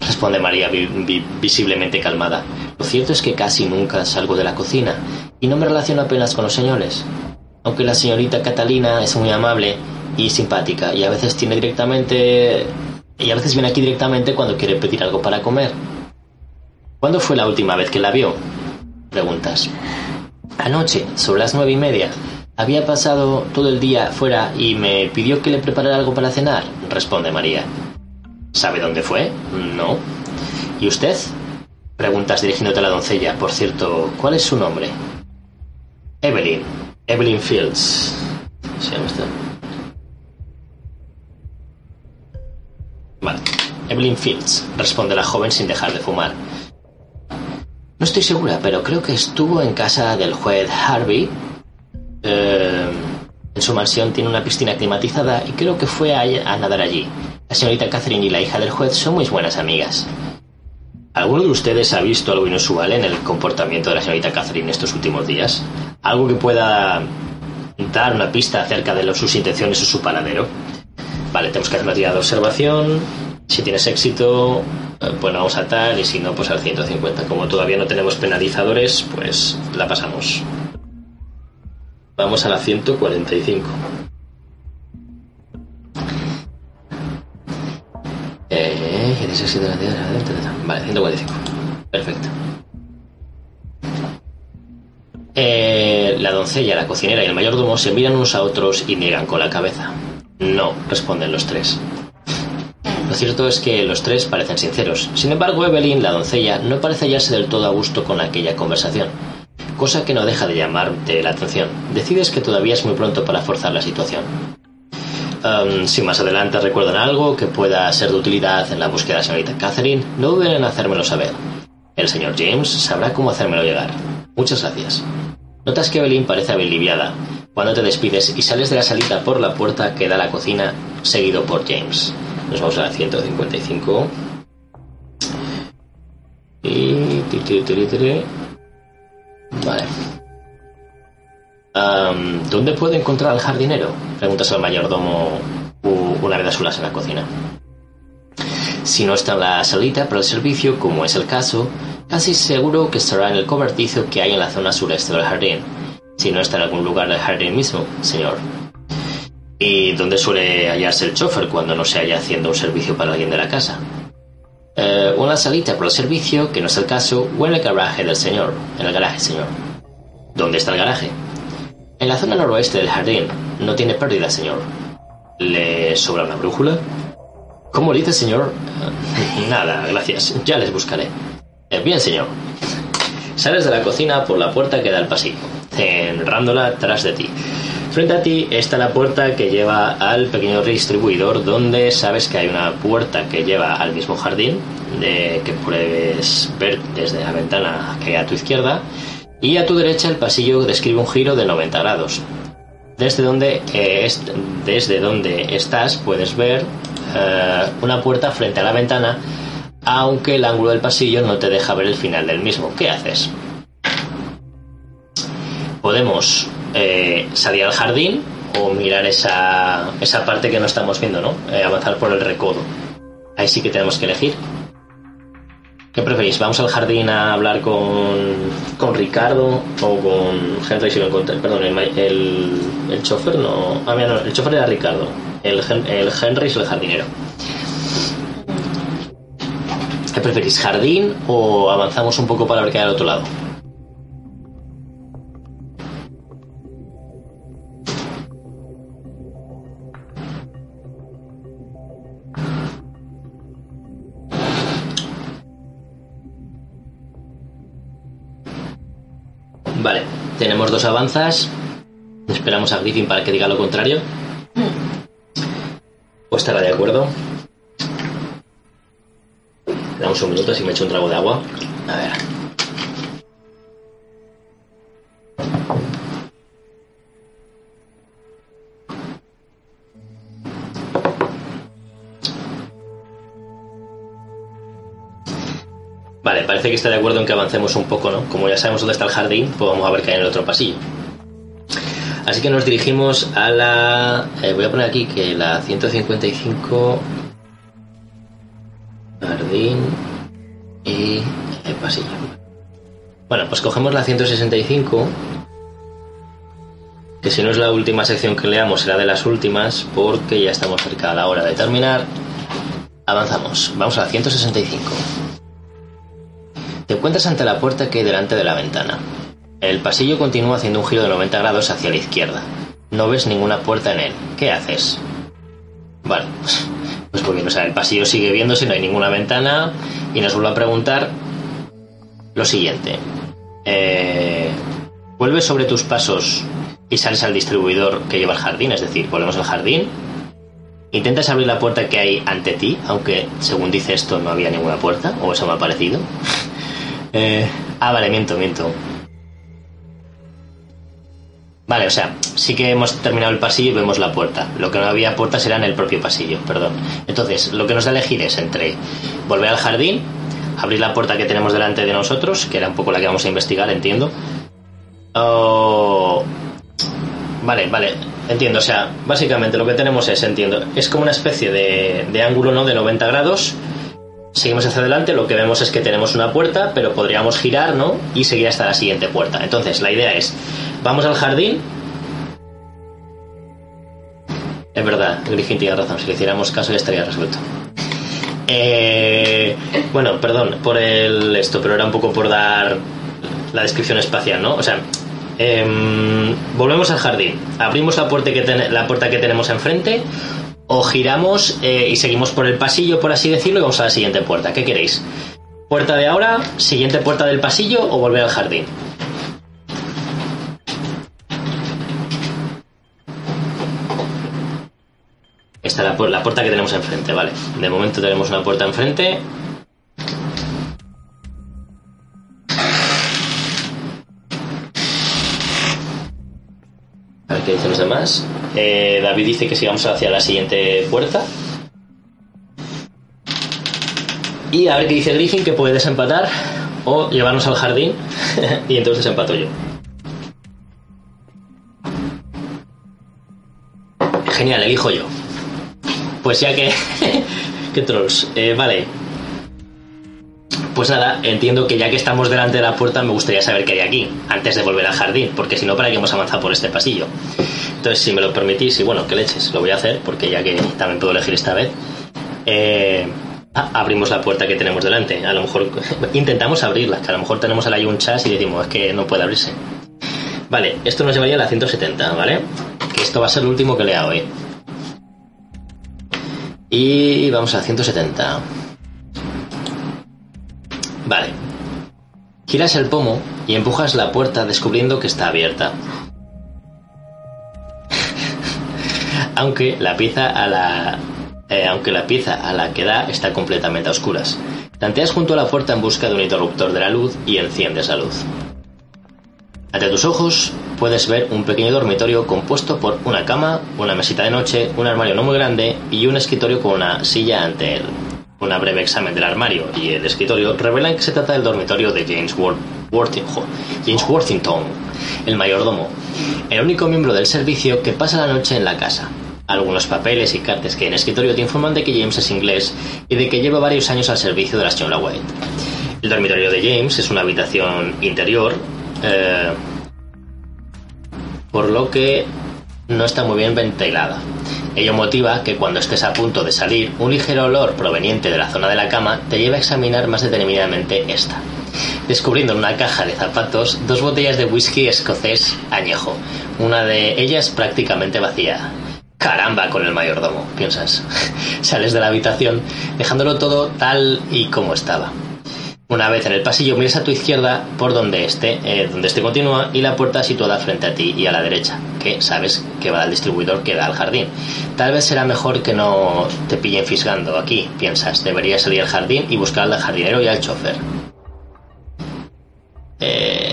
responde María vi- vi- visiblemente calmada. Lo cierto es que casi nunca salgo de la cocina y no me relaciono apenas con los señores. Aunque la señorita Catalina es muy amable y simpática y a veces tiene directamente... y a veces viene aquí directamente cuando quiere pedir algo para comer. ¿Cuándo fue la última vez que la vio? Preguntas. Anoche, sobre las nueve y media. Había pasado todo el día fuera y me pidió que le preparara algo para cenar, responde María. ¿Sabe dónde fue? No. ¿Y usted? Preguntas dirigiéndote a la doncella. Por cierto, ¿cuál es su nombre? Evelyn. Evelyn Fields. ¿Se llama usted? Evelyn Fields, responde la joven sin dejar de fumar. No estoy segura, pero creo que estuvo en casa del juez Harvey. Eh, en su mansión tiene una piscina climatizada y creo que fue a, a nadar allí. La señorita Catherine y la hija del juez son muy buenas amigas. ¿Alguno de ustedes ha visto algo inusual en el comportamiento de la señorita Catherine estos últimos días? ¿Algo que pueda dar una pista acerca de sus intenciones o su paradero? Vale, tenemos que hacer una tirada de observación. Si tienes éxito, eh, pues la vamos a saltar y si no, pues al 150. Como todavía no tenemos penalizadores, pues la pasamos. Vamos a la 145. Eh, Vale, 145. Perfecto. Eh, la doncella, la cocinera y el mayordomo se miran unos a otros y niegan con la cabeza. No, responden los tres. Lo cierto es que los tres parecen sinceros. Sin embargo, Evelyn, la doncella, no parece hallarse del todo a gusto con aquella conversación, cosa que no deja de llamarte la atención. Decides que todavía es muy pronto para forzar la situación. Um, si más adelante recuerdan algo que pueda ser de utilidad en la búsqueda de la señorita Catherine, no duden en hacérmelo saber. El señor James sabrá cómo hacérmelo llegar. Muchas gracias. Notas que Evelyn parece aliviada cuando te despides y sales de la salita por la puerta que da a la cocina, seguido por James. Nos vamos a la 155. Y... Vale. ¿Dónde puede encontrar al jardinero? Preguntas al mayordomo una vez a solas en la cocina. Si no está en la salita para el servicio, como es el caso, casi seguro que estará en el cobertizo que hay en la zona sureste del jardín. Si no está en algún lugar del jardín mismo, señor. ¿Y dónde suele hallarse el chofer cuando no se halla haciendo un servicio para alguien de la casa? Eh, la salita para el servicio, que no es el caso, o en el garaje del señor. En el garaje, señor. ¿Dónde está el garaje? En la zona noroeste del jardín. No tiene pérdida, señor. ¿Le sobra una brújula? ¿Cómo dice, señor? Nada, gracias. Ya les buscaré. Eh, bien, señor. Sales de la cocina por la puerta que da al pasillo, cerrándola tras de ti. Frente a ti está la puerta que lleva al pequeño distribuidor, donde sabes que hay una puerta que lleva al mismo jardín, que puedes ver desde la ventana que hay a tu izquierda, y a tu derecha el pasillo describe un giro de 90 grados. Desde donde, eh, es- desde donde estás puedes ver eh, una puerta frente a la ventana, aunque el ángulo del pasillo no te deja ver el final del mismo. ¿Qué haces? Podemos eh, salir al jardín o mirar esa, esa parte que no estamos viendo, ¿no? Eh, avanzar por el recodo. Ahí sí que tenemos que elegir. ¿Qué preferís? ¿Vamos al jardín a hablar con, con Ricardo o con Henry si lo encontré? Perdón, el, el, chofer no. Ah, mira, no, el chofer era Ricardo. El, el Henry es el jardinero. ¿Qué preferís? ¿Jardín o avanzamos un poco para ver qué hay al otro lado? Tenemos dos avanzas. Esperamos a Griffin para que diga lo contrario. ¿O estará de acuerdo? Damos un minuto si me echo un trago de agua. A ver. Parece que está de acuerdo en que avancemos un poco, ¿no? Como ya sabemos dónde está el jardín, pues vamos a ver qué hay en el otro pasillo. Así que nos dirigimos a la... Eh, voy a poner aquí que la 155... Jardín y el pasillo. Bueno, pues cogemos la 165, que si no es la última sección que leamos será de las últimas, porque ya estamos cerca de la hora de terminar. Avanzamos, vamos a la 165. Te encuentras ante la puerta que hay delante de la ventana. El pasillo continúa haciendo un giro de 90 grados hacia la izquierda. No ves ninguna puerta en él. ¿Qué haces? Vale, pues bien, o sea, el pasillo sigue viéndose, no hay ninguna ventana y nos vuelve a preguntar lo siguiente. Eh, vuelves sobre tus pasos y sales al distribuidor que lleva el jardín, es decir, volvemos al jardín. Intentas abrir la puerta que hay ante ti, aunque según dice esto no había ninguna puerta, o eso me ha parecido. Eh, ah, vale, miento, miento. Vale, o sea, sí que hemos terminado el pasillo y vemos la puerta. Lo que no había puertas era en el propio pasillo, perdón. Entonces, lo que nos da elegir es entre volver al jardín, abrir la puerta que tenemos delante de nosotros, que era un poco la que vamos a investigar, entiendo. O... Vale, vale, entiendo. O sea, básicamente lo que tenemos es, entiendo, es como una especie de, de ángulo, ¿no? De 90 grados. Seguimos hacia adelante, lo que vemos es que tenemos una puerta, pero podríamos girar, ¿no? Y seguir hasta la siguiente puerta. Entonces, la idea es Vamos al jardín. Es verdad, Griffin tiene razón. Si le hiciéramos caso ya estaría resuelto. Eh, bueno, perdón por el esto, pero era un poco por dar la descripción espacial, ¿no? O sea, em, volvemos al jardín, abrimos la puerta que, la puerta que tenemos enfrente o giramos eh, y seguimos por el pasillo, por así decirlo, y vamos a la siguiente puerta. ¿Qué queréis? ¿Puerta de ahora, siguiente puerta del pasillo o volver al jardín? Esta es la, la puerta que tenemos enfrente, ¿vale? De momento tenemos una puerta enfrente. Qué dicen los demás. Eh, David dice que sigamos hacia la siguiente puerta. Y a ver qué dice Griffin, que puede desempatar o llevarnos al jardín y entonces desempato yo. Genial, elijo yo. Pues ya que... ¡Qué trolls! Eh, vale. Pues nada, entiendo que ya que estamos delante de la puerta me gustaría saber qué hay aquí, antes de volver al jardín, porque si no, ¿para qué hemos avanzado por este pasillo? Entonces, si me lo permitís, y bueno, que leches, lo voy a hacer, porque ya que también puedo elegir esta vez, eh, abrimos la puerta que tenemos delante. A lo mejor intentamos abrirla, que a lo mejor tenemos ahí un chas y decimos, es que no puede abrirse. Vale, esto nos llevaría a la 170, ¿vale? Que esto va a ser lo último que lea hoy. Y vamos a 170. Vale. Giras el pomo y empujas la puerta descubriendo que está abierta. aunque la pieza a la eh, aunque la pieza a la que da está completamente a oscuras. Tanteas junto a la puerta en busca de un interruptor de la luz y enciendes la luz. Ante tus ojos puedes ver un pequeño dormitorio compuesto por una cama, una mesita de noche, un armario no muy grande y un escritorio con una silla ante él. Una breve examen del armario y el escritorio revelan que se trata del dormitorio de James, James Worthington, el mayordomo, el único miembro del servicio que pasa la noche en la casa. algunos papeles y cartas que en escritorio te informan de que James es inglés y de que lleva varios años al servicio de la señora White. El dormitorio de James es una habitación interior, eh, por lo que no está muy bien ventilada. Ello motiva que cuando estés a punto de salir, un ligero olor proveniente de la zona de la cama te lleve a examinar más detenidamente esta, descubriendo en una caja de zapatos dos botellas de whisky escocés añejo, una de ellas prácticamente vacía. Caramba con el mayordomo, piensas. Sales de la habitación dejándolo todo tal y como estaba. Una vez en el pasillo miras a tu izquierda por donde esté, eh, donde este continúa y la puerta situada frente a ti y a la derecha, que sabes que va al distribuidor que da al jardín. Tal vez será mejor que no te pillen fisgando aquí, piensas. Deberías salir al jardín y buscar al jardinero y al chofer. Eh,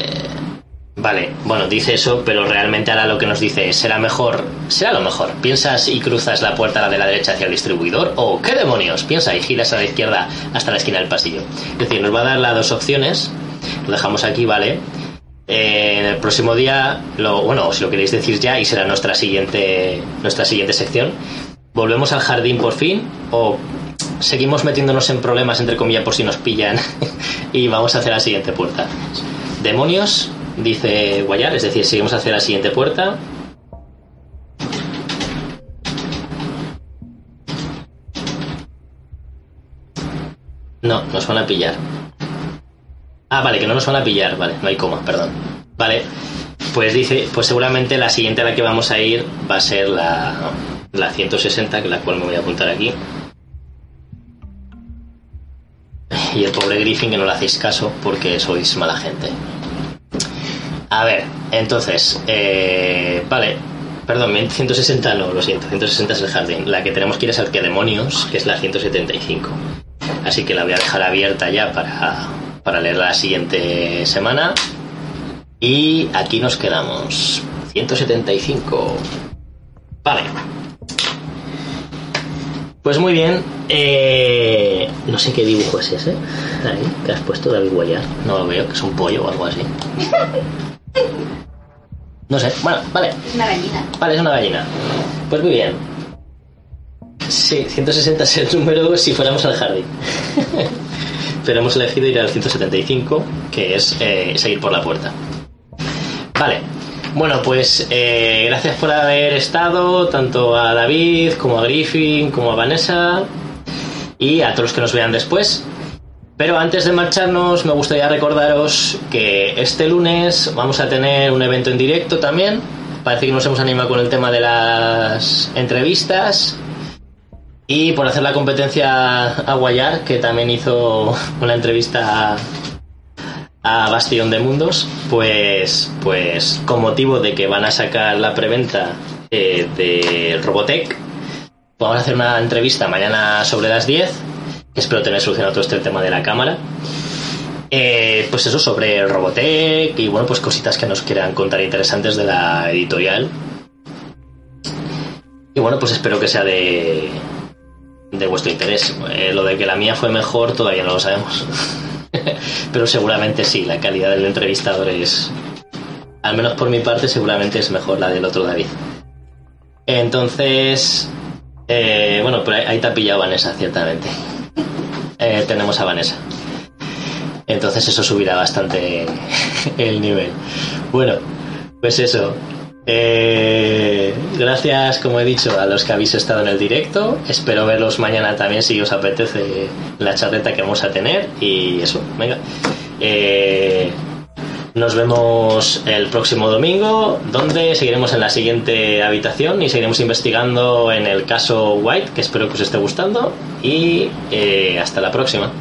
Vale, bueno, dice eso, pero realmente ahora lo que nos dice es, será mejor, será lo mejor. ¿Piensas y cruzas la puerta la de la derecha hacia el distribuidor? ¿O qué demonios? Piensa y giras a la izquierda hasta la esquina del pasillo. Es decir, nos va a dar las dos opciones, lo dejamos aquí, ¿vale? Eh, en el próximo día, lo, bueno, si lo queréis decir ya, y será nuestra siguiente, nuestra siguiente sección, volvemos al jardín por fin, o seguimos metiéndonos en problemas, entre comillas, por si nos pillan, y vamos a hacer la siguiente puerta. Demonios, dice Guayar, es decir, seguimos hacia la siguiente puerta. No, nos van a pillar. Ah, vale, que no nos van a pillar, vale, no hay coma, perdón. Vale, pues dice, pues seguramente la siguiente a la que vamos a ir va a ser la, la 160, que la cual me voy a apuntar aquí. Y el pobre Griffin que no le hacéis caso porque sois mala gente. A ver, entonces, eh, vale, perdón, 160 no, lo siento, 160 es el jardín. La que tenemos que ir es al que demonios, que es la 175. Así que la voy a dejar abierta ya para, para leer la siguiente semana. Y aquí nos quedamos. 175. Vale. Pues muy bien. Eh, no sé qué dibujo es ese. Ahí, que has puesto David Guayar. No lo veo, que es un pollo o algo así. No sé, bueno, vale. Es una gallina. Vale, es una gallina. Pues muy bien. Sí, 160 es el número si fuéramos al jardín. Pero hemos elegido ir al 175, que es eh, seguir por la puerta. Vale. Bueno, pues eh, gracias por haber estado, tanto a David como a Griffin, como a Vanessa y a todos los que nos vean después. Pero antes de marcharnos, me gustaría recordaros que este lunes vamos a tener un evento en directo también. Parece que nos hemos animado con el tema de las entrevistas. Y por hacer la competencia a Guayar, que también hizo una entrevista a, Bastión de Mundos, pues, pues con motivo de que van a sacar la preventa eh, de Robotech, vamos a hacer una entrevista mañana sobre las 10 Espero tener solucionado todo este tema de la cámara. Eh, pues eso sobre Robotech y bueno, pues cositas que nos quieran contar interesantes de la editorial. Y bueno, pues espero que sea de, de vuestro interés. Eh, lo de que la mía fue mejor todavía no lo sabemos. Pero seguramente sí, la calidad del entrevistador es, al menos por mi parte, seguramente es mejor la del otro David. Entonces, eh, bueno, pero ahí te ha pillado Vanessa, ciertamente. Eh, tenemos a Vanessa. Entonces eso subirá bastante el nivel. Bueno, pues eso. Eh, gracias, como he dicho, a los que habéis estado en el directo. Espero verlos mañana también si os apetece la charleta que vamos a tener. Y eso, venga. Eh, nos vemos el próximo domingo, donde seguiremos en la siguiente habitación y seguiremos investigando en el caso White, que espero que os esté gustando. Y eh, hasta la próxima.